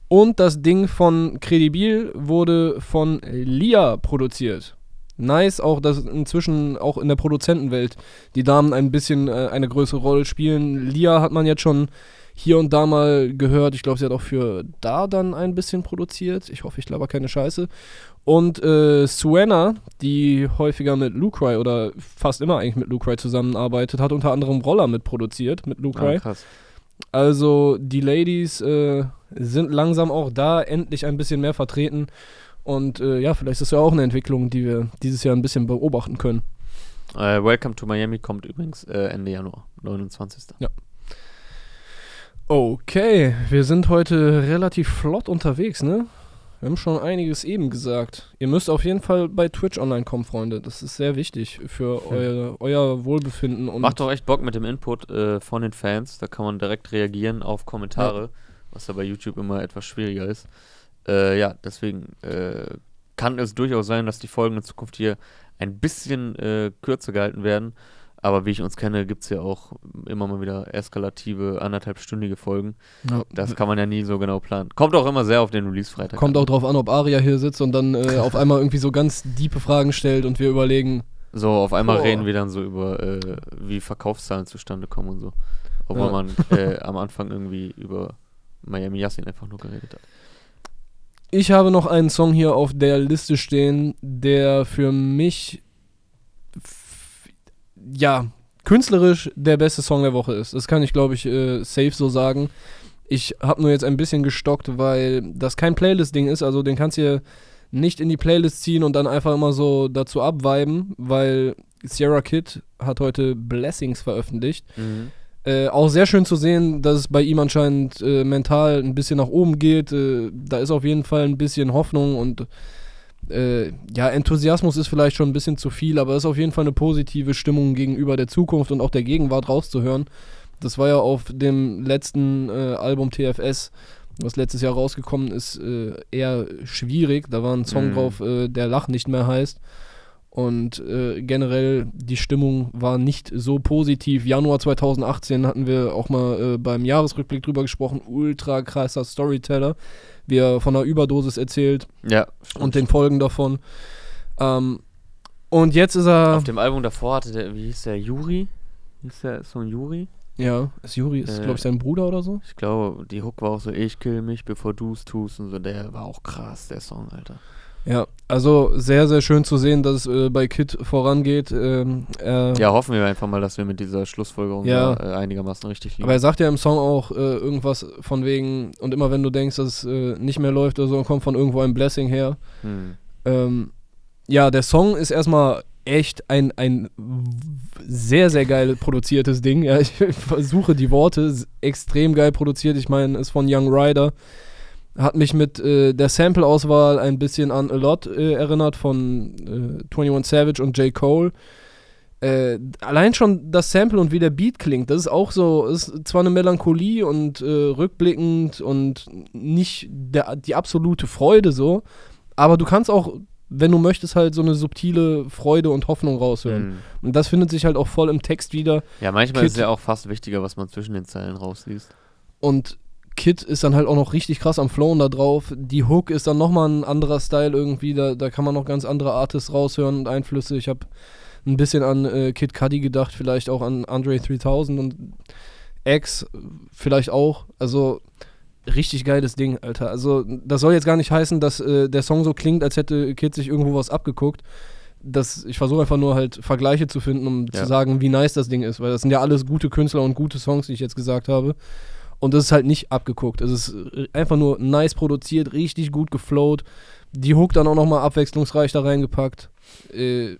Und das Ding von Credibil wurde von Lia produziert. Nice, auch dass inzwischen auch in der Produzentenwelt die Damen ein bisschen äh, eine größere Rolle spielen. Lia hat man jetzt schon hier und da mal gehört. Ich glaube, sie hat auch für da dann ein bisschen produziert. Ich hoffe, ich laber keine Scheiße. Und äh, Suena, die häufiger mit Lucry oder fast immer eigentlich mit Lucry zusammenarbeitet, hat unter anderem Roller mit produziert, mit Lucry. Ah, krass. Also die Ladies äh, sind langsam auch da, endlich ein bisschen mehr vertreten. Und äh, ja, vielleicht ist das ja auch eine Entwicklung, die wir dieses Jahr ein bisschen beobachten können. Äh, Welcome to Miami kommt übrigens äh, Ende Januar, 29. Okay, wir sind heute relativ flott unterwegs, ne? Wir haben schon einiges eben gesagt. Ihr müsst auf jeden Fall bei Twitch online kommen, Freunde. Das ist sehr wichtig für Hm. euer, euer Wohlbefinden. Und Macht doch echt Bock mit dem Input äh, von den Fans. Da kann man direkt reagieren auf Kommentare, was ja bei YouTube immer etwas schwieriger ist. Äh, ja, deswegen äh, kann es durchaus sein, dass die Folgen in Zukunft hier ein bisschen äh, kürzer gehalten werden. Aber wie ich uns kenne, gibt es ja auch immer mal wieder eskalative, anderthalbstündige Folgen. ja, Das kann man ja nie so genau planen. Kommt auch immer sehr auf den Release-Freitag kommt an. auch drauf an, ob Aria hier sitzt und dann äh, auf einmal irgendwie so ganz diepe Fragen stellt und wir überlegen, So, auf einmal Boah. reden wir dann so über, äh, wie Verkaufszahlen zustande kommen und so. Obwohl Ja. man äh, <laughs> am Anfang irgendwie über Miami Yassin einfach nur geredet hat. Ich habe noch einen Song hier auf der Liste stehen, der für mich ja künstlerisch der beste Song der Woche ist. Das kann ich, glaube ich, äh, safe so sagen. Ich habe nur jetzt ein bisschen gestockt, weil das kein Playlist-Ding ist. Also den kannst du hier nicht in die Playlist ziehen und dann einfach immer so dazu abviben, weil Sierra Kid hat heute Blessings veröffentlicht. Äh, auch sehr schön zu sehen, dass es bei ihm anscheinend äh, mental ein bisschen nach oben geht. Äh, da ist auf jeden Fall ein bisschen Hoffnung und äh, ja, Enthusiasmus ist vielleicht schon ein bisschen zu viel, aber es ist auf jeden Fall eine positive Stimmung gegenüber der Zukunft und auch der Gegenwart rauszuhören. Das war ja auf dem letzten äh, Album TFS, was letztes Jahr rausgekommen ist, äh, eher schwierig. Da war ein Song Mhm. drauf, äh, der Lach nicht mehr heißt. Und äh, generell, die Stimmung war nicht so positiv. Januar 2018 hatten wir auch mal äh, beim Jahresrückblick drüber gesprochen. Ultra krasser Storyteller, wie er von einer Überdosis erzählt Ja, stimmt. und den Folgen davon. Ähm, und jetzt ist er. Auf dem Album davor hatte der, wie hieß der, Juri? Hieß der Song Juri? ja, ist Juri, ist Äh, glaube ich sein Bruder oder so. Ich glaube, die Hook war auch so, ich kill mich, bevor du es tust und so. Der war auch krass, der Song, Alter. Ja, also sehr, sehr schön zu sehen, dass es äh, bei Kid vorangeht. Ähm, er, Ja, hoffen wir einfach mal, dass wir mit dieser Schlussfolgerung Ja. da, äh, einigermaßen richtig liegen. Aber er sagt ja im Song auch äh, irgendwas von wegen, und immer wenn du denkst, dass es äh, nicht mehr läuft oder so, kommt von irgendwo ein Blessing her. hm. Ähm, ja, der Song ist erstmal echt ein, ein sehr, sehr geil produziertes Ding. Ja, ich <laughs> versuche die Worte, extrem geil produziert. Ich meine, ist von Young Rider. Hat mich mit äh, der Sample-Auswahl ein bisschen an A Lot äh, erinnert von äh, 21 Savage und J. Cole. Äh, allein schon das Sample und wie der Beat klingt, das ist auch so, ist zwar eine Melancholie und äh, rückblickend und nicht der, die absolute Freude so, aber du kannst auch, wenn du möchtest, halt so eine subtile Freude und Hoffnung raushören. Hm. Und das findet sich halt auch voll im Text wieder. Ja, manchmal Kid- ist es ja auch fast wichtiger, was man zwischen den Zeilen rausliest. Und Kid ist dann halt auch noch richtig krass am Flowen da drauf. Die Hook ist dann nochmal ein anderer Style irgendwie. Da, da kann man noch ganz andere Artists raushören und Einflüsse. Ich habe ein bisschen an äh, Kid Cudi gedacht, vielleicht auch an Andre 3000 und X vielleicht auch. Also richtig geiles Ding, Alter. Also das soll jetzt gar nicht heißen, dass äh, der Song so klingt, als hätte Kid sich irgendwo was abgeguckt. Das, ich versuche einfach nur halt Vergleiche zu finden, um Ja. zu sagen, wie nice das Ding ist, weil das sind ja alles gute Künstler und gute Songs, die ich jetzt gesagt habe. Und das ist halt nicht abgeguckt. Es ist äh, einfach nur nice produziert, richtig gut geflowt. Die Hook dann auch nochmal abwechslungsreich da reingepackt. Äh,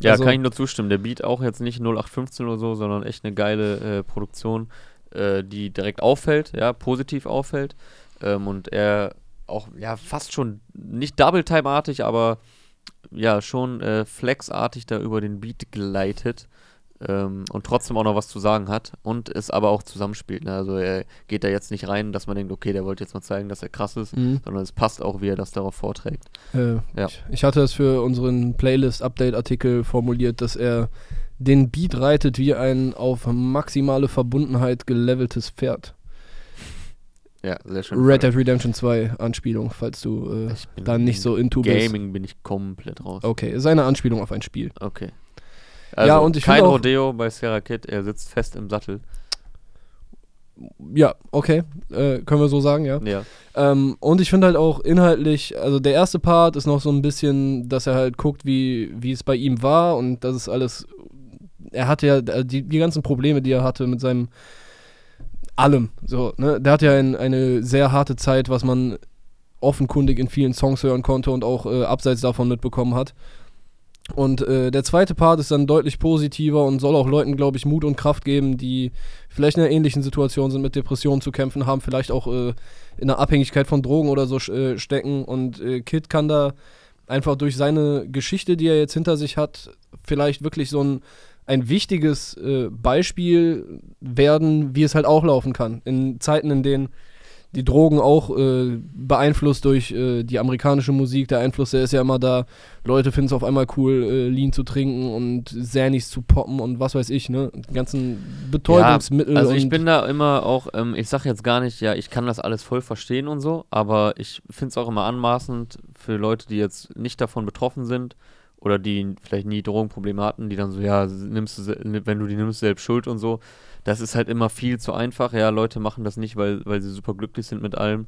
Ja, also- kann ich nur zustimmen. Der Beat auch jetzt nicht 0815 oder so, sondern echt eine geile äh, Produktion, äh, die direkt auffällt, ja, positiv auffällt. Ähm, und er auch, ja, fast schon nicht Double-Time-artig, aber ja, schon äh, flexartig da über den Beat gleitet. Ähm, und trotzdem auch noch was zu sagen hat und es aber auch zusammenspielt. Ne? Also er geht da jetzt nicht rein, dass man denkt, okay, der wollte jetzt mal zeigen, dass er krass ist, Mhm. sondern es passt auch, wie er das darauf vorträgt. Äh, Ja. ich, ich hatte es für unseren Playlist-Update-Artikel formuliert, dass er den Beat reitet wie ein auf maximale Verbundenheit geleveltes Pferd. Ja, sehr schön. Red Dead Redemption 2 Anspielung, falls du äh, da nicht so into bist. Gaming bin ich komplett raus. Okay, ist eine Anspielung auf ein Spiel. Okay. Ja, und ich kein finde auch- Rodeo bei Sarah Kid, er sitzt fest im Sattel. Ja, okay, äh, können wir so sagen, ja. Ja. Ähm, und ich finde halt auch inhaltlich, also der erste Part ist noch so ein bisschen, dass er halt guckt, wie, wie es bei ihm war und das ist alles, er hatte ja äh, die, die ganzen Probleme, die er hatte mit seinem allem, so, ne, der hat ja ein, eine sehr harte Zeit, was man offenkundig in vielen Songs hören konnte und auch äh, abseits davon mitbekommen hat. Und äh, der zweite Part ist dann deutlich positiver und soll auch Leuten, glaube ich, Mut und Kraft geben, die vielleicht in einer ähnlichen Situation sind, mit Depressionen zu kämpfen haben, vielleicht auch äh, in einer Abhängigkeit von Drogen oder so äh, stecken. Und äh, Kid kann da einfach durch seine Geschichte, die er jetzt hinter sich hat, vielleicht wirklich so ein, ein wichtiges äh, Beispiel werden, wie es halt auch laufen kann. In Zeiten, in denen die Drogen auch äh, beeinflusst durch äh, die amerikanische Musik. Der Einfluss, der ist ja immer da. Leute finden es auf einmal cool, äh, Lean zu trinken und Xanis zu poppen und was weiß ich, ne? Die ganzen Betäubungsmittel. Also ich bin da immer auch, ähm, ich sage jetzt gar nicht, ja, ich kann das alles voll verstehen und so, aber ich finde es auch immer anmaßend für Leute, die jetzt nicht davon betroffen sind oder die vielleicht nie Drogenprobleme hatten, die dann so, ja, nimmst du, wenn du die nimmst, selbst schuld und so. Das ist halt immer viel zu einfach. Ja, Leute machen das nicht, weil, weil sie super glücklich sind mit allem.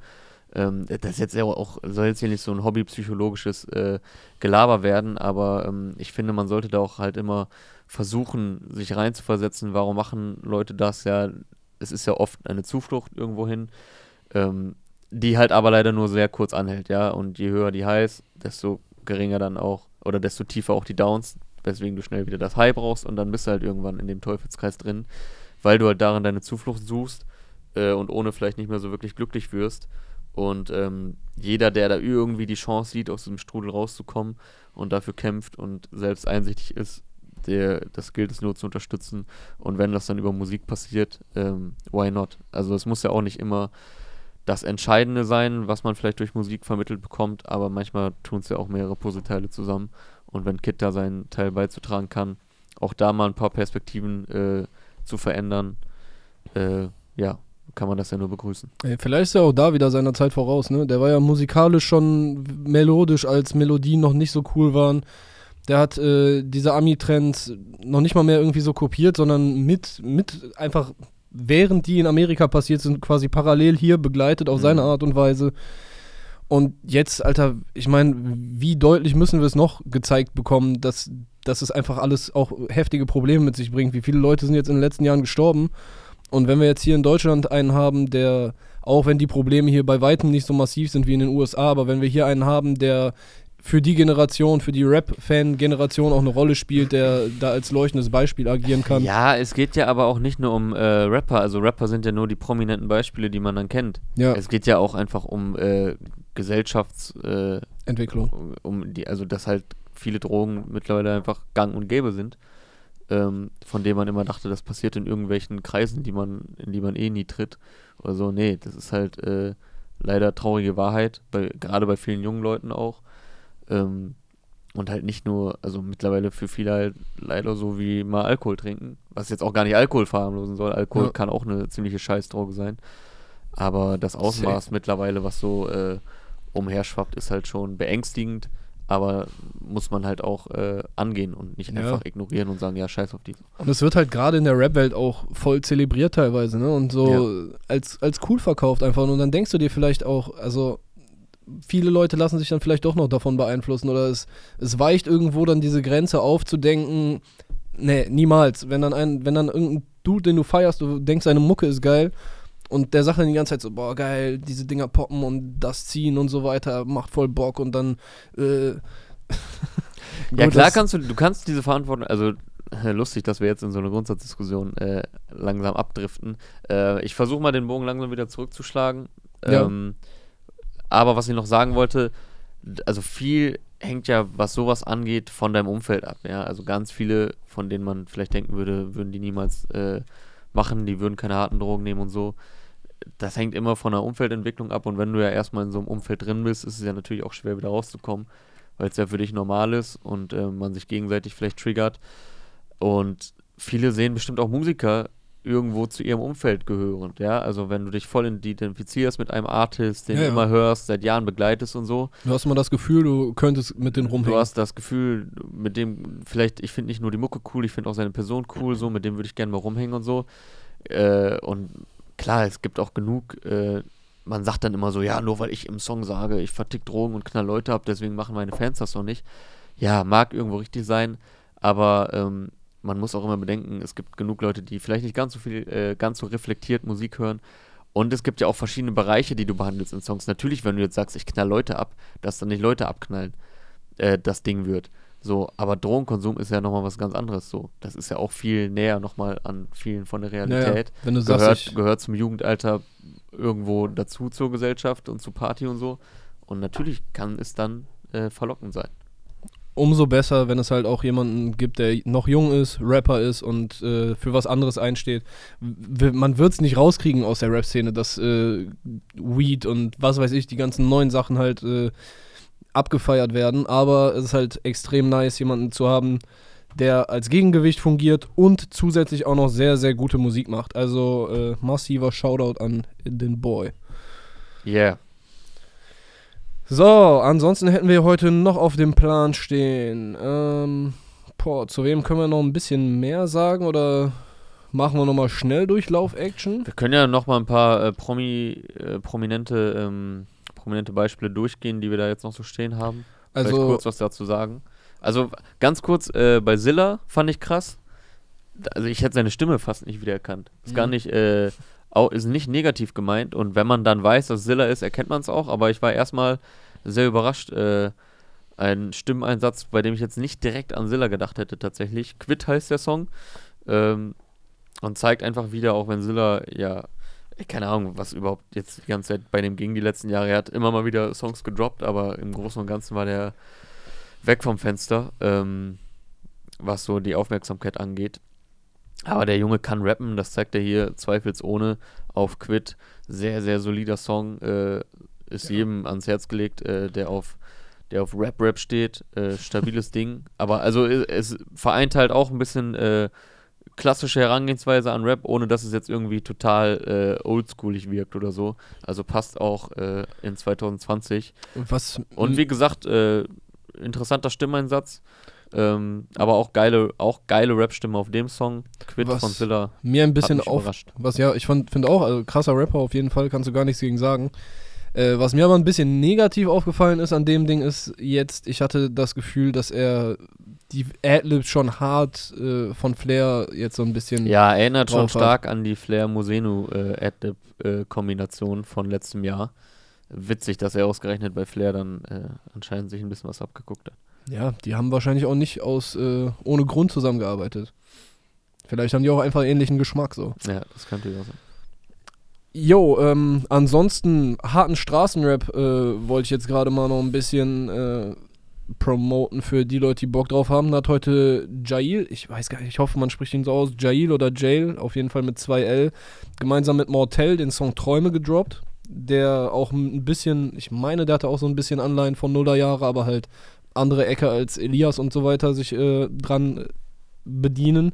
Ähm, das ist jetzt ja auch, soll jetzt hier nicht so ein hobbypsychologisches äh, Gelaber werden, aber ähm, ich finde, man sollte da auch halt immer versuchen, sich reinzuversetzen, warum machen Leute das? Ja, es ist ja oft eine Zuflucht irgendwohin, ähm, die halt aber leider nur sehr kurz anhält, ja. Und je höher die Highs, desto geringer dann auch, oder desto tiefer auch die Downs, weswegen du schnell wieder das High brauchst und dann bist du halt irgendwann in dem Teufelskreis drin, weil du halt darin deine Zuflucht suchst äh, und ohne vielleicht nicht mehr so wirklich glücklich wirst. Und ähm, jeder, der da irgendwie die Chance sieht, aus diesem Strudel rauszukommen und dafür kämpft und selbst einsichtig ist, der, das gilt es nur zu unterstützen. Und wenn das dann über Musik passiert, ähm, why not? Also es muss ja auch nicht immer das Entscheidende sein, was man vielleicht durch Musik vermittelt bekommt, aber manchmal tun es ja auch mehrere Puzzleteile zusammen. Und wenn Kid da seinen Teil beizutragen kann, auch da mal ein paar Perspektiven äh, zu verändern, äh, ja, kann man das ja nur begrüßen. Ey, vielleicht ist er auch da wieder seiner Zeit voraus, ne? Der war ja musikalisch schon melodisch, als Melodien noch nicht so cool waren. Der hat äh, diese Ami-Trends noch nicht mal mehr irgendwie so kopiert, sondern mit, mit einfach, während die in Amerika passiert sind, quasi parallel hier begleitet auf Mhm. seine Art und Weise. Und jetzt, Alter, ich meine, wie deutlich müssen wir es noch gezeigt bekommen, dass, dass es einfach alles auch heftige Probleme mit sich bringt. Wie viele Leute sind jetzt in den letzten Jahren gestorben? Und wenn wir jetzt hier in Deutschland einen haben, der, auch wenn die Probleme hier bei weitem nicht so massiv sind wie in den USA, aber wenn wir hier einen haben, der für die Generation, für die Rap-Fan-Generation auch eine Rolle spielt, der da als leuchtendes Beispiel agieren kann. Ja, es geht ja aber auch nicht nur um äh, Rapper. Also Rapper sind ja nur die prominenten Beispiele, die man dann kennt. Ja, Es geht ja auch einfach um äh, Gesellschafts, äh, um die, also dass halt viele Drogen mittlerweile einfach gang und gäbe sind, ähm, von denen man immer dachte, das passiert in irgendwelchen Kreisen, die man, in die man eh nie tritt. Oder so, nee, das ist halt äh, leider traurige Wahrheit, bei, gerade bei vielen jungen Leuten auch. Ähm, und halt nicht nur, also mittlerweile für viele halt leider so wie mal Alkohol trinken, was jetzt auch gar nicht Alkohol verharmlosen soll. Alkohol Ja. kann auch eine ziemliche Scheißdroge sein. Aber das Ausmaß mittlerweile, was so äh, umherschwappt, ist halt schon beängstigend. Aber muss man halt auch äh, angehen und nicht Ja. einfach ignorieren und sagen, ja, scheiß auf die. Und es wird halt gerade in der Rap-Welt auch voll zelebriert teilweise, ne? Und so als, als cool verkauft einfach. Und dann denkst du dir vielleicht auch, also viele Leute lassen sich dann vielleicht doch noch davon beeinflussen oder es, es weicht irgendwo dann diese Grenze aufzudenken, nee, niemals. Wenn dann ein, wenn dann irgendein Dude, den du feierst, du denkst, seine Mucke ist geil und der sagt dann die ganze Zeit so, boah, geil, diese Dinger poppen und das ziehen und so weiter, macht voll Bock und dann, äh, <laughs> Ja, gut, klar das- kannst du, du kannst diese Verantwortung, also lustig, dass wir jetzt in so eine Grundsatzdiskussion äh, langsam abdriften. Äh, ich versuche mal den Bogen langsam wieder zurückzuschlagen. Ja. Ähm, aber was ich noch sagen wollte, also viel hängt ja, was sowas angeht, von deinem Umfeld ab. Ja, also ganz viele, von denen man vielleicht denken würde, würden die niemals äh, machen, die würden keine harten Drogen nehmen und so. Das hängt immer von der Umfeldentwicklung ab und wenn du ja erstmal in so einem Umfeld drin bist, ist es ja natürlich auch schwer wieder rauszukommen, weil es ja für dich normal ist und äh, man sich gegenseitig vielleicht triggert. Und viele sehen bestimmt auch Musiker irgendwo zu ihrem Umfeld gehörend, ja. Also wenn du dich voll identifizierst mit einem Artist, den Ja, du ja. immer hörst, seit Jahren begleitest und so, Du hast immer das Gefühl, du könntest mit denen rumhängen. Du hast das Gefühl, mit dem, vielleicht, ich finde nicht nur die Mucke cool, ich finde auch seine Person cool, so, mit dem würde ich gerne mal rumhängen und so. Äh, und klar, es gibt auch genug, äh, man sagt dann immer so, ja, nur weil ich im Song sage, ich vertick Drogen und knall Leute ab, deswegen machen meine Fans das doch nicht. Ja, mag irgendwo richtig sein, aber ähm, man muss auch immer bedenken, es gibt genug Leute, die vielleicht nicht ganz so viel, äh, ganz so reflektiert Musik hören. Und es gibt ja auch verschiedene Bereiche, die du behandelst in Songs. Natürlich, wenn du jetzt sagst, ich knall Leute ab, dass dann nicht Leute abknallen, äh, das Ding wird. So, aber Drogenkonsum ist ja nochmal was ganz anderes so. Das ist ja auch viel näher nochmal an vielen von der Realität. wenn du sagst, Gehört, ich, gehört zum Jugendalter irgendwo dazu zur Gesellschaft und zu Party und so. Und natürlich kann es dann äh, verlockend sein. Umso besser, wenn es halt auch jemanden gibt, der noch jung ist, Rapper ist und äh, für was anderes einsteht. Man wird es nicht rauskriegen aus der Rap-Szene, dass äh, Weed und was weiß ich, die ganzen neuen Sachen halt äh, abgefeiert werden, aber es ist halt extrem nice, jemanden zu haben, der als Gegengewicht fungiert und zusätzlich auch noch sehr, sehr gute Musik macht. Also äh, massiver Shoutout an den Boy. Yeah. So, ansonsten hätten wir heute noch auf dem Plan stehen. Ähm, boah, zu wem können wir noch ein bisschen mehr sagen oder machen wir nochmal Schnelldurchlauf-Action? Wir können ja nochmal ein paar äh, Promi, äh, prominente, ähm, prominente Beispiele durchgehen, die wir da jetzt noch so stehen haben. Vielleicht Also, kurz was dazu sagen. Also ganz kurz, äh, bei Silla fand ich krass. Also ich hätte seine Stimme fast nicht wiedererkannt. Ist gar Mhm. nicht, äh, au- ist nicht negativ gemeint. Und wenn man dann weiß, dass Silla ist, erkennt man es auch. Aber ich war erstmal sehr überrascht. Äh, ein Stimmeinsatz, bei dem ich jetzt nicht direkt an Silla gedacht hätte tatsächlich. Quit heißt der Song. Ähm, und zeigt einfach wieder, auch wenn Silla ja keine Ahnung, was überhaupt jetzt die ganze Zeit bei dem ging die letzten Jahre. Er hat immer mal wieder Songs gedroppt, aber im Großen und Ganzen war der weg vom Fenster, ähm, was so die Aufmerksamkeit angeht. Aber der Junge kann rappen, das zeigt er hier zweifelsohne auf Quit. Sehr, sehr solider Song, äh, ist Ja. jedem ans Herz gelegt, äh, der auf der auf Rap-Rap steht, äh, stabiles Ding. Aber also äh, es vereint halt auch ein bisschen äh, klassische Herangehensweise an Rap, ohne dass es jetzt irgendwie total äh, oldschoolig wirkt oder so. Also passt auch äh, in 2020. was. Und wie gesagt, interessanter Stimmeinsatz. Ähm, aber auch geile, auch geile Rap-Stimme auf dem Song. Quit Was von Zilla. mir ein bisschen auf. überrascht. Was ja, ich finde auch, also krasser Rapper auf jeden Fall, kannst du gar nichts gegen sagen. Äh, was mir aber ein bisschen negativ aufgefallen ist an dem Ding ist jetzt, ich hatte das Gefühl, dass er die Adlibs schon hart äh, von Flair jetzt so ein bisschen. Ja, erinnert schon stark an die Flair Mosenu äh, Adlib-Kombination von letztem Jahr. Witzig, dass er ausgerechnet bei Flair dann äh, anscheinend sich ein bisschen was abgeguckt hat. Ja, die haben wahrscheinlich auch nicht aus äh, ohne Grund zusammengearbeitet. Vielleicht haben die auch einfach ähnlichen Geschmack so. Ja, das könnte ja sein. Jo, ähm, ansonsten harten Straßenrap äh, wollte ich jetzt gerade mal noch ein bisschen äh, promoten für die Leute, die Bock drauf haben. Da hat heute Jail, ich weiß gar nicht, ich hoffe, man spricht ihn so aus, Jail oder Jail, auf jeden Fall mit 2L, gemeinsam mit Mortel den Song Träume gedroppt. Der auch ein bisschen, ich meine, der hatte auch so ein bisschen Anleihen von Nullerjahre, aber halt andere Ecke als Elias und so weiter sich äh, dran äh, bedienen.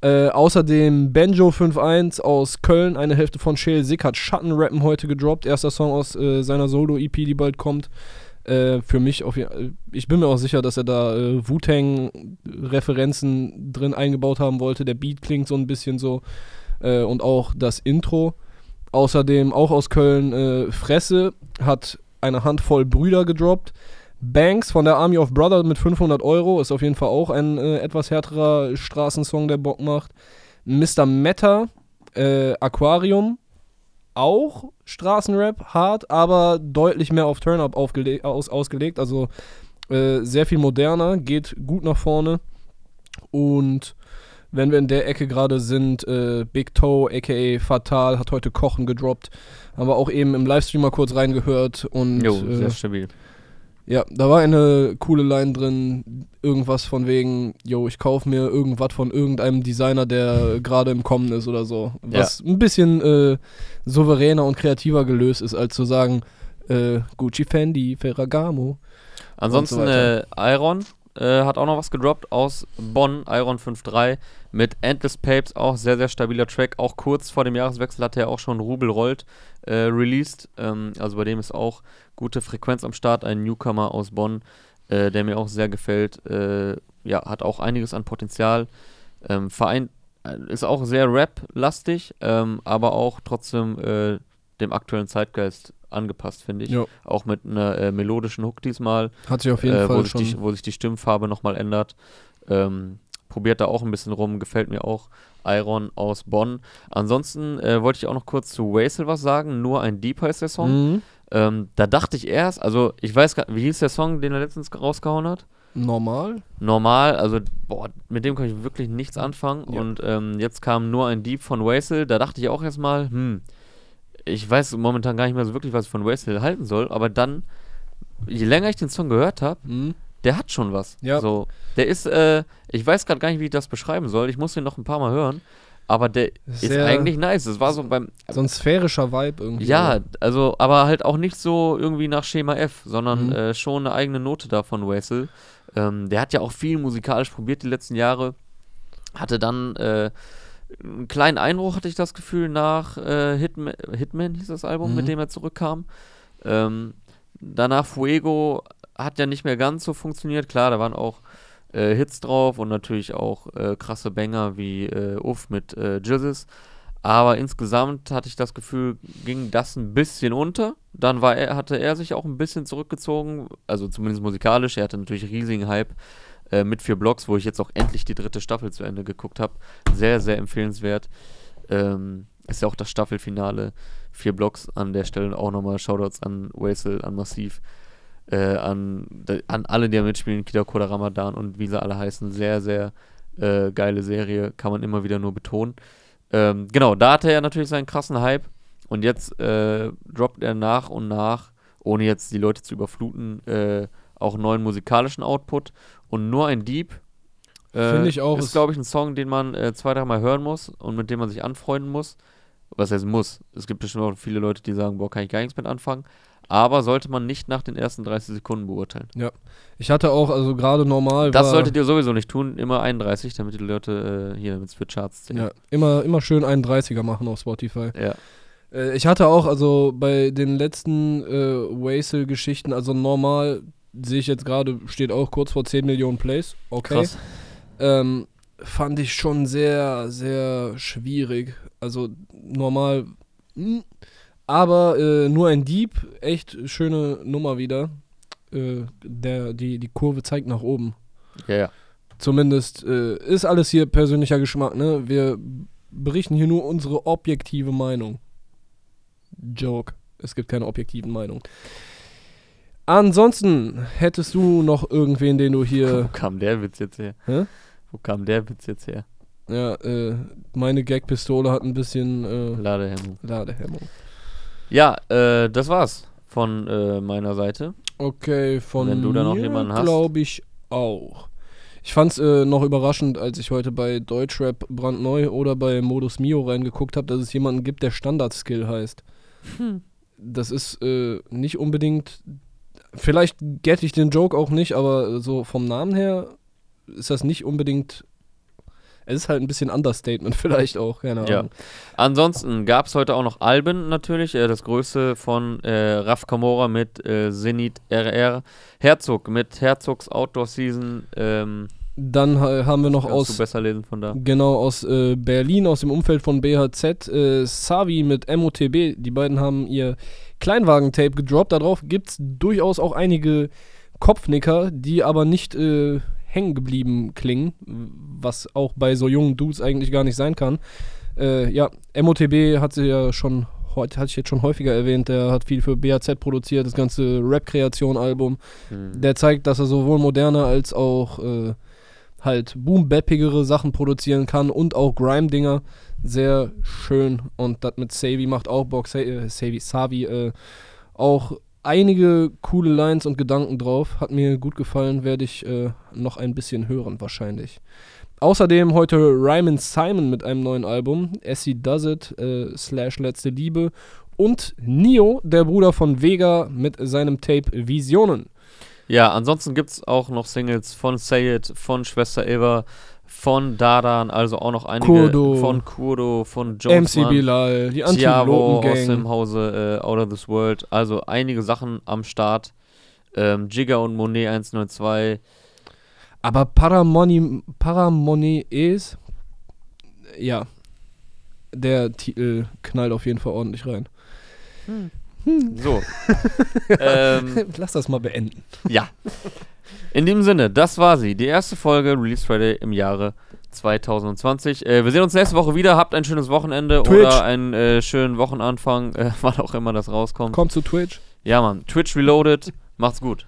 Äh, außerdem Benjo 5.1 aus Köln, eine Hälfte von Shale Sick hat Schattenrappen heute gedroppt. Erster Song aus äh, seiner Solo-EP, die bald kommt. Äh, für mich auf jeden Ich bin mir auch sicher, dass er da äh, Wu-Tang-Referenzen drin eingebaut haben wollte. Der Beat klingt so ein bisschen so. Äh, und auch das Intro. Außerdem auch aus Köln äh, Fresse hat eine Handvoll Brüder gedroppt. Banks von der Army of Brother mit 500 Euro ist auf jeden Fall auch ein äh, etwas härterer Straßensong, der Bock macht. Mr. Meta, äh, Aquarium, auch Straßenrap, hart, aber deutlich mehr auf Turn-Up aus, ausgelegt. Also äh, sehr viel moderner, geht gut nach vorne. Und wenn wir in der Ecke gerade sind, äh, Big Toe, aka Fatal, hat heute Kochen gedroppt. Haben wir auch eben im Livestream mal kurz reingehört. Und Jo, äh, sehr stabil. Ja, da war eine coole Line drin, irgendwas von wegen, yo, ich kaufe mir irgendwas von irgendeinem Designer, der gerade im Kommen ist oder so. Was ein bisschen äh, souveräner und kreativer gelöst ist, als zu sagen, äh, Gucci Fendi, Ferragamo. Ansonsten so äh, Iron äh, hat auch noch was gedroppt aus Bonn, Iron 5.3 mit Endless Papes, auch sehr, sehr stabiler Track. Auch kurz vor dem Jahreswechsel hat er auch schon Rubel rollt äh, released. Ähm, also bei dem ist auch gute Frequenz am Start. Ein Newcomer aus Bonn, äh, der mir auch sehr gefällt. Äh, ja, hat auch einiges an Potenzial. Ähm, Verein äh, ist auch sehr Rap-lastig, ähm, aber auch trotzdem äh, dem aktuellen Zeitgeist angepasst, finde ich. Ja, Auch mit einer äh, melodischen Hook diesmal, hat sich auf jeden äh, wo, Fall sich schon. die, wo sich die Stimmfarbe nochmal ändert. Ähm, probiert da auch ein bisschen rum, gefällt mir auch. Iron aus Bonn. Ansonsten äh, wollte ich auch noch kurz zu Wasel was sagen. Nur ein Deep heißt der Song. Mhm. Ähm, da dachte ich erst, also ich weiß gar wie hieß der Song, den er letztens rausgehauen hat? Normal? Normal, also boah, mit dem kann ich wirklich nichts anfangen. Ja. Und ähm, jetzt kam nur ein Deep von Wasel. Da dachte ich auch erstmal, hm, ich weiß momentan gar nicht mehr so wirklich, was ich von Wasel halten soll. Aber dann, je länger ich den Song gehört habe, Mhm. der hat schon was. Ja. So, der ist, äh, ich weiß gerade gar nicht, wie ich das beschreiben soll. Ich muss den noch ein paar Mal hören. Aber der ist Sehr- eigentlich nice. Das war so beim, So ein sphärischer Vibe irgendwie. ja, also, aber halt auch nicht so irgendwie nach Schema F, sondern Mhm. äh, schon eine eigene Note da von Wessel. Ähm, der hat ja auch viel musikalisch probiert die letzten Jahre. Hatte dann äh, einen kleinen Einbruch, hatte ich das Gefühl, nach äh, Hitman, Hitman hieß das Album, Mhm. mit dem er zurückkam. Ähm, danach Fuego hat ja nicht mehr ganz so funktioniert. Klar, da waren auch äh, Hits drauf und natürlich auch äh, krasse Banger wie äh, Uff mit äh, Jizzes. Aber insgesamt hatte ich das Gefühl, ging das ein bisschen unter. Dann war er, hatte er sich auch ein bisschen zurückgezogen, also zumindest musikalisch. Er hatte natürlich riesigen Hype äh, mit vier Blocks, wo ich jetzt auch endlich die dritte Staffel zu Ende geguckt habe. Sehr, sehr empfehlenswert. Ähm, ist ja auch das Staffelfinale. Vier Blocks an der Stelle auch nochmal Shoutouts an Wasel, an Massiv, äh, an, an alle, die da mitspielen, Kida Koda Ramadan und wie sie alle heißen. Sehr, sehr äh, geile Serie, kann man immer wieder nur betonen. Ähm, genau, da hatte er natürlich seinen krassen Hype und jetzt äh, droppt er nach und nach, ohne jetzt die Leute zu überfluten, äh, auch neuen musikalischen Output und nur ein Dieb. Äh, Finde ich auch, Ist, ist- glaube ich, ein Song, den man äh, zwei, dreimal hören muss und mit dem man sich anfreunden muss. Was heißt muss? Es gibt bestimmt auch viele Leute, die sagen, boah, kann ich gar nichts mit anfangen. Aber sollte man nicht nach den ersten 30 Sekunden beurteilen. Ich hatte auch, also gerade normal. Das solltet ihr sowieso nicht tun, immer 31, damit die Leute äh, hier, damit es für Charts zählen. Ja, immer, immer schön 31er machen auf Spotify. ja. Äh, ich hatte auch, also bei den letzten äh, Wasel-Geschichten, also normal sehe ich jetzt gerade, steht auch kurz vor 10 Millionen Plays. Okay. Krass. Ähm, fand ich schon sehr, sehr schwierig. Also normal. mh. Aber äh, nur ein Dieb, echt schöne Nummer wieder. Äh, der, die, die Kurve zeigt nach oben. Ja, ja. Zumindest äh, ist alles hier persönlicher Geschmack, ne? Wir berichten hier nur unsere objektive Meinung. Joke. Es gibt keine objektiven Meinungen. Ansonsten hättest du noch irgendwen, den du Wo hier. kam der Witz jetzt her? Hä? Wo kam der Witz jetzt her? Ja, äh, meine Gagpistole hat ein bisschen äh, Ladehemmung. Ladehemmung. Ja, äh, das war's von äh, meiner Seite. Okay, von Wenn du da noch jemanden hast. glaube ich auch. Ich fand's äh, noch überraschend, als ich heute bei Deutschrap brandneu oder bei Modus Mio reingeguckt habe, dass es jemanden gibt, der Standard-Skill heißt. Das ist äh, nicht unbedingt. Vielleicht get ich den Joke auch nicht, aber so vom Namen her ist das nicht unbedingt. Es ist halt ein bisschen Understatement, <laughs> vielleicht auch, keine Ja. Ahnung. Ansonsten gab es heute auch noch Alben natürlich. Äh, das größte von äh, Raf Kamora mit äh, Zenit RR. Herzog mit Herzogs Outdoor Season. Ähm, Dann ha haben wir noch kannst aus besser lesen von da. Genau, aus äh, Berlin, aus dem Umfeld von BHZ. Äh, Savi mit MOTB. Die beiden haben ihr Kleinwagen-Tape gedroppt. Darauf gibt es durchaus auch einige Kopfnicker, die aber nicht äh, hängen geblieben klingen, was auch bei so jungen Dudes eigentlich gar nicht sein kann. Äh, ja, MOTB hat sie ja schon, heute hatte ich jetzt schon häufiger erwähnt, der hat viel für BHZ produziert, das ganze Rap-Kreation-Album. Hm. Der zeigt, dass er sowohl moderne als auch äh, halt boom-bappigere Sachen produzieren kann und auch Grime-Dinger. Sehr schön. Und das mit Savy macht auch Bock. Äh, Savy, Savi, äh, auch einige coole Lines und Gedanken drauf. Hat mir gut gefallen, werde ich äh, noch ein bisschen hören wahrscheinlich. Außerdem heute Ryman Simon mit einem neuen Album, Essie Does It, äh, slash Letzte Liebe. Und Nio, der Bruder von Vega, mit seinem Tape Visionen. Ja, ansonsten gibt es auch noch Singles von Say It, von Schwester Eva, von Dadan, also auch noch einige Kurdo. von Kurdo, von Jones MC Bilal, die Tiavo aus dem. Hause äh, Out of This World. Also einige Sachen am Start. Ähm, Jigga und Monet 192. Aber Paramoni, Paramonees, ja, der Titel knallt auf jeden Fall ordentlich rein. So. <laughs> ähm, Lass das mal beenden. ja. In dem Sinne, das war sie. Die erste Folge Release Friday im Jahre 2020. Äh, wir sehen uns nächste Woche wieder. Habt ein schönes Wochenende Twitch. oder einen äh, schönen Wochenanfang, äh, <laughs> wann auch immer das rauskommt. Kommt zu Twitch. Ja, Mann. Twitch Reloaded. Macht's gut.